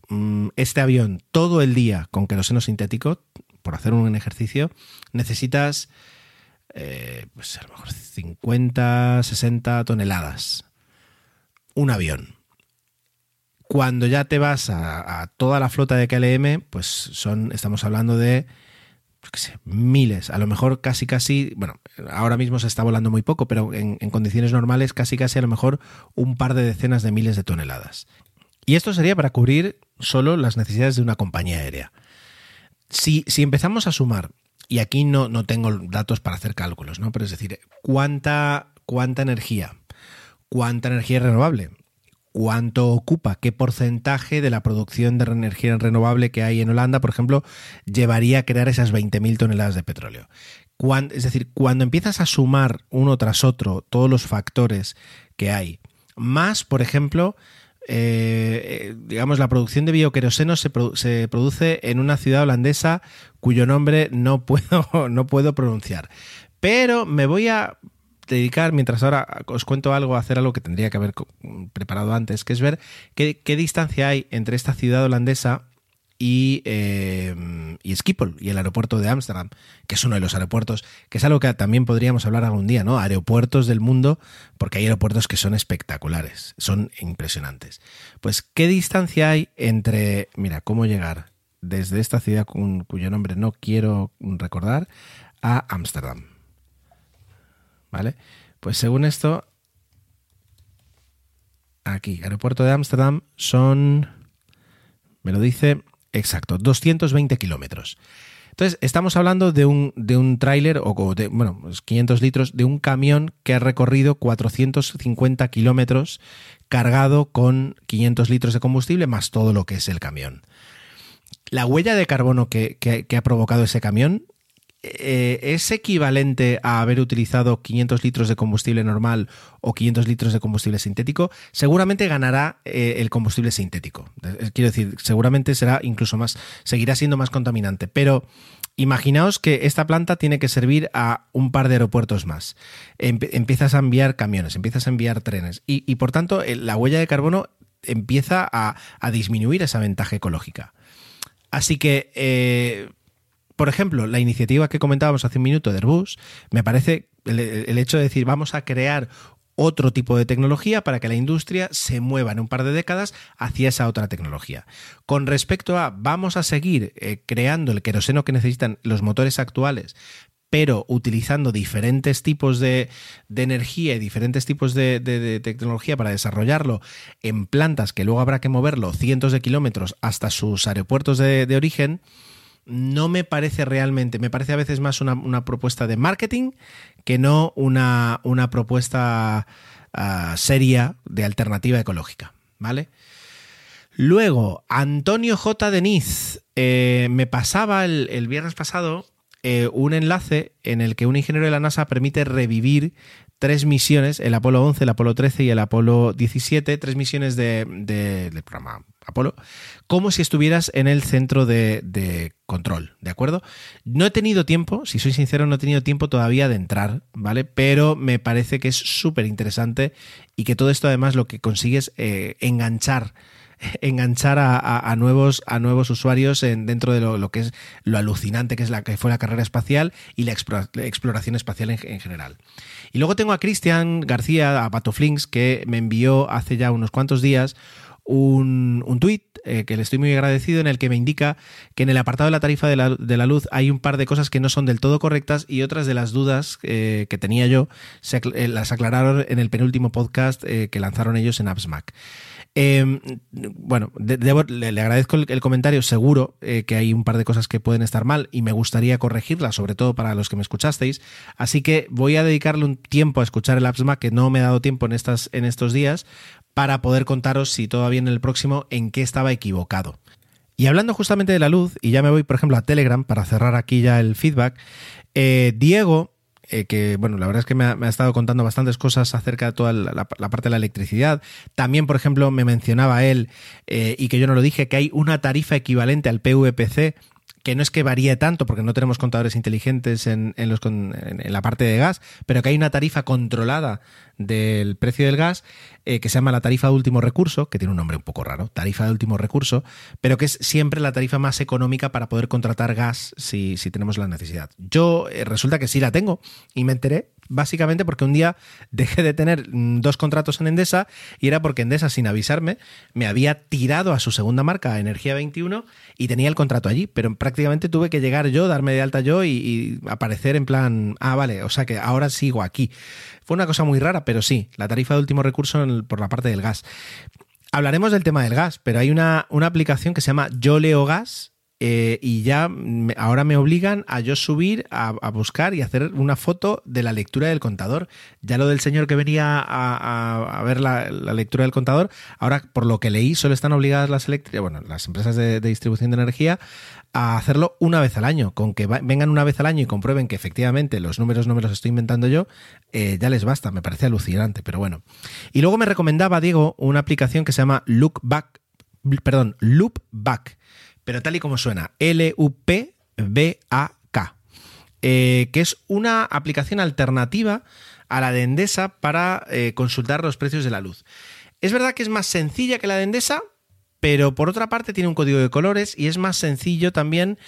Speaker 1: mm, este avión todo el día con queroseno sintético, por hacer un ejercicio, necesitas eh, pues a lo mejor 50, 60 toneladas. Un avión. Cuando ya te vas a, toda la flota de KLM, pues son, estamos hablando de miles, a lo mejor casi casi, bueno, ahora mismo se está volando muy poco, pero en, condiciones normales casi casi a lo mejor un par de decenas de miles de toneladas. Y esto sería para cubrir solo las necesidades de una compañía aérea. Si, si empezamos a sumar, y aquí no, no tengo datos para hacer cálculos, ¿no? Pero es decir, ¿cuánta, cuánta energía? ¿Cuánta energía renovable? Cuánto ocupa, qué porcentaje de la producción de energía renovable que hay en Holanda, por ejemplo, llevaría a crear esas 20.000 toneladas de petróleo. es decir, cuando empiezas a sumar uno tras otro todos los factores que hay, más, por ejemplo, eh, digamos, la producción de bioqueroseno se, se, produce en una ciudad holandesa cuyo nombre no puedo, no puedo pronunciar. Pero me voy a dedicar, mientras ahora os cuento algo, hacer algo que tendría que haber preparado antes, que es ver qué, distancia hay entre esta ciudad holandesa y, eh, y Schiphol y el aeropuerto de Ámsterdam, que es uno de los aeropuertos, que es algo que también podríamos hablar algún día, ¿no? Aeropuertos del mundo, porque hay aeropuertos que son espectaculares, son impresionantes. Pues, ¿qué distancia hay entre, mira, cómo llegar desde esta ciudad cuyo nombre no quiero recordar a Ámsterdam? ¿Vale? Pues según esto, aquí, aeropuerto de Ámsterdam, son, me lo dice, exacto, 220 kilómetros. Entonces, estamos hablando de un, de un tráiler, o de, bueno, 500 litros, de un camión que ha recorrido 450 kilómetros cargado con 500 litros de combustible más todo lo que es el camión. La huella de carbono que, que ha provocado ese camión eh, ¿es equivalente a haber utilizado 500 litros de combustible normal o 500 litros de combustible sintético? Seguramente ganará eh, el combustible sintético. Eh, quiero decir, seguramente será incluso más, seguirá siendo más contaminante. Pero imaginaos que esta planta tiene que servir a un par de aeropuertos más. empiezas a enviar camiones, empiezas a enviar trenes y, por tanto la huella de carbono empieza a, disminuir esa ventaja ecológica. Así que por ejemplo, la iniciativa que comentábamos hace un minuto de Airbus, me parece el, hecho de decir vamos a crear otro tipo de tecnología para que la industria se mueva en un par de décadas hacia esa otra tecnología. Con respecto a vamos a seguir eh, creando el queroseno que necesitan los motores actuales, pero utilizando diferentes tipos de, energía y diferentes tipos de, tecnología para desarrollarlo en plantas que luego habrá que moverlo cientos de kilómetros hasta sus aeropuertos de origen, no me parece realmente, me parece a veces más una, propuesta de marketing que no una, una propuesta ah, seria de alternativa ecológica, ¿vale? Luego, Antonio J. Deniz eh, me pasaba el, viernes pasado eh, un enlace en el que un ingeniero de la NASA permite revivir tres misiones, el Apolo 11, el Apolo 13 y el Apolo 17, tres misiones de, del programa Apolo, como si estuvieras en el centro de, control, ¿de acuerdo? No he tenido tiempo, si soy sincero, no he tenido tiempo todavía de entrar, ¿vale? Pero me parece que es súper interesante y que todo esto además lo que consigue es eh, enganchar enganchar a, nuevos, a nuevos usuarios en, dentro de lo, que es lo alucinante que es la que fue la carrera espacial y la, exploración espacial en, general. Y luego tengo a Cristian García, a Patoflinks, que me envió hace ya unos cuantos días un, un tuit eh, que le estoy muy agradecido en el que me indica que en el apartado de la tarifa de la, luz hay un par de cosas que no son del todo correctas y otras de las dudas eh, que tenía yo se, eh, las aclararon en el penúltimo podcast que lanzaron ellos en AppsMac. Eh, bueno, de, debo, le, agradezco el, comentario, seguro eh, que hay un par de cosas que pueden estar mal y me gustaría corregirlas, sobre todo para los que me escuchasteis. Así que voy a dedicarle un tiempo a escuchar el AppsMac que no me he dado tiempo en, estas, en estos días para poder contaros si todavía en el próximo en qué estaba equivocado. Y hablando justamente de la luz, y ya me voy, por ejemplo, a Telegram para cerrar aquí ya el feedback, eh, Diego eh, que bueno, la verdad es que me ha, estado contando bastantes cosas acerca de toda la, parte de la electricidad. También, por ejemplo, me mencionaba él, eh, y que yo no lo dije, que hay una tarifa equivalente al PVPC que no es que varíe tanto porque no tenemos contadores inteligentes en, en, la parte de gas, pero que hay una tarifa controlada del precio del gas eh, que se llama la tarifa de último recurso, que tiene un nombre un poco raro, tarifa de último recurso, pero que es siempre la tarifa más económica para poder contratar gas si, si tenemos la necesidad. Yo eh, resulta que sí la tengo y me enteré básicamente porque un día dejé de tener dos contratos en Endesa y era porque Endesa, sin avisarme, me había tirado a su segunda marca, Energía 21, y tenía el contrato allí, pero prácticamente tuve que llegar yo, darme de alta yo y, aparecer en plan, ah, vale, o sea que ahora sigo aquí. Fue una cosa muy rara, pero sí, la tarifa de último recurso por la parte del gas. Hablaremos del tema del gas, pero hay una, una aplicación que se llama Yo Leo Gas, eh, y ya ahora me obligan a yo subir a, buscar y hacer una foto de la lectura del contador. Ya lo del señor que venía a, ver la, lectura del contador, ahora por lo que leí solo están obligadas las eléctricas, bueno, las empresas de, distribución de energía a hacerlo una vez al año. Con que vengan una vez al año y comprueben que efectivamente los números no me los estoy inventando yo, eh, ya les basta. Me parece alucinante, pero bueno. Y luego me recomendaba, Diego, una aplicación que se llama Lookback, perdón, Loopback pero tal y como suena, L-U-P-B-A-K, eh, que es una aplicación alternativa a la de Endesa para eh, consultar los precios de la luz. Es verdad que es más sencilla que la de Endesa, pero por otra parte tiene un código de colores y es más sencillo también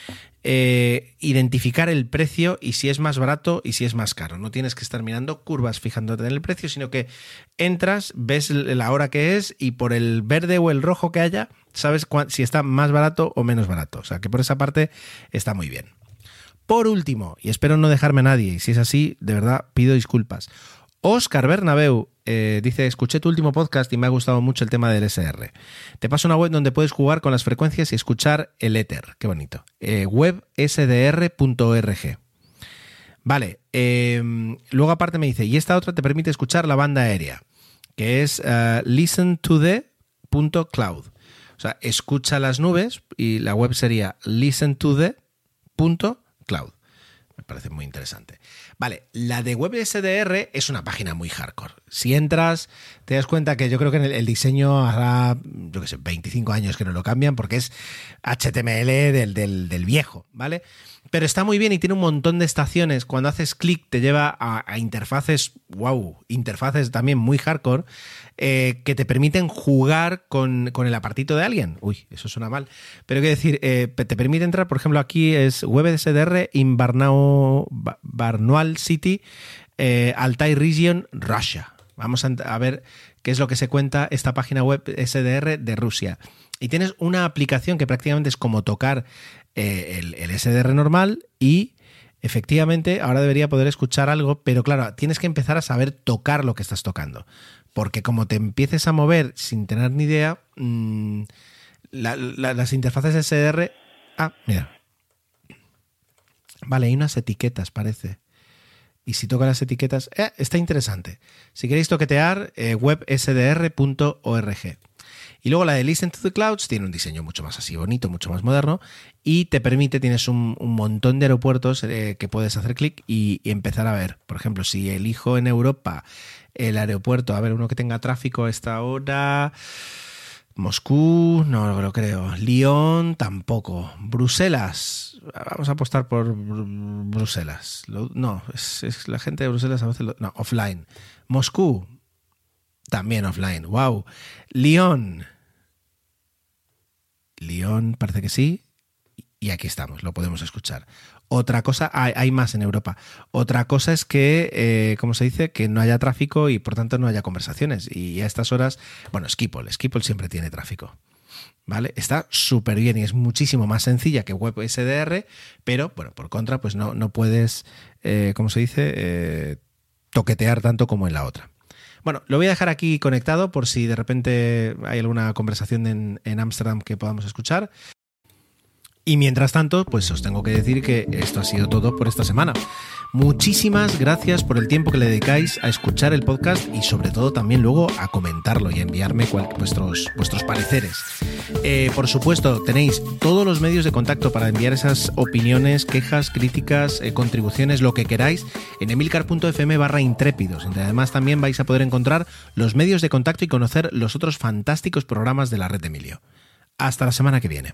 Speaker 1: eh, identificar el precio y si es más barato y si es más caro. No tienes que estar mirando curvas fijándote en el precio, sino que entras, ves la hora que es y por el verde o el rojo que haya, sabes si está más barato o menos barato. O sea que por esa parte está muy bien. Por último, y espero no dejarme a nadie, y si es así, de verdad pido disculpas. Oscar Bernabeu eh, dice, escuché tu último podcast y me ha gustado mucho el tema del SR. Te paso una web donde puedes jugar con las frecuencias y escuchar el éter. Qué bonito. Eh, websdr.org. Vale. Eh, luego aparte me dice, y esta otra te permite escuchar la banda aérea, que es uh, listen to the.cloud. O sea, escucha las nubes y la web sería listen to the.cloud. Me parece muy interesante. Vale, la de WebSDR es una página muy hardcore. Si entras, te das cuenta que yo creo que el, el diseño hará, yo qué sé, 25 años que no lo cambian porque es HTML del, del, del viejo, ¿vale? Pero está muy bien y tiene un montón de estaciones. Cuando haces clic te lleva a, interfaces, wow, interfaces también muy hardcore, eh, que te permiten jugar con, con, el apartito de alguien. Uy, eso suena mal. Pero quiero decir, eh, te permite entrar, por ejemplo, aquí es WebSDR in Barnau, City, eh, Altai Region, Russia. Vamos a, a ver es lo que se cuenta esta página web SDR de Rusia. Y tienes una aplicación que prácticamente es como tocar eh, el, SDR normal y efectivamente ahora debería poder escuchar algo, pero claro, tienes que empezar a saber tocar lo que estás tocando. Porque como te empieces a mover sin tener ni idea, la, las interfaces SDR... Ah, mira. Vale, hay unas etiquetas, parece. Y si toca las etiquetas, eh, está interesante. Si queréis toquetear, eh, websdr.org. Y luego la de Listen to the Clouds tiene un diseño mucho más así bonito, mucho más moderno y te permite, tienes un, montón de aeropuertos eh, que puedes hacer clic y, y, empezar a ver. Por ejemplo, si elijo en Europa el aeropuerto, a ver, uno que tenga tráfico a esta hora... Moscú, no lo creo. Lyon, tampoco. Bruselas, vamos a apostar por Bruselas. No, es, la gente de Bruselas a veces lo, no, offline. Moscú, también offline. Wow. Lyon. Lyon, parece que sí. Y aquí estamos, lo podemos escuchar. Otra cosa, hay, más en Europa. Otra cosa es que, eh, como se dice, que no haya tráfico y por tanto no haya conversaciones. Y a estas horas, bueno, Skipple, Skipple siempre tiene tráfico. ¿Vale? Está súper bien y es muchísimo más sencilla que WebSDR, pero, bueno, por contra, pues no, no puedes, eh, como se dice, eh, toquetear tanto como en la otra. Bueno, lo voy a dejar aquí conectado por si de repente hay alguna conversación en Ámsterdam que podamos escuchar. Y mientras tanto, pues os tengo que decir que esto ha sido todo por esta semana. Muchísimas gracias por el tiempo que le dedicáis a escuchar el podcast y sobre todo también luego a comentarlo y a enviarme vuestros, vuestros pareceres. Eh, por supuesto, tenéis todos los medios de contacto para enviar esas opiniones, quejas, críticas, eh, contribuciones, lo que queráis, en emilcar.fm barra intrépidos, donde además también vais a poder encontrar los medios de contacto y conocer los otros fantásticos programas de la red de Emilio. Hasta la semana que viene.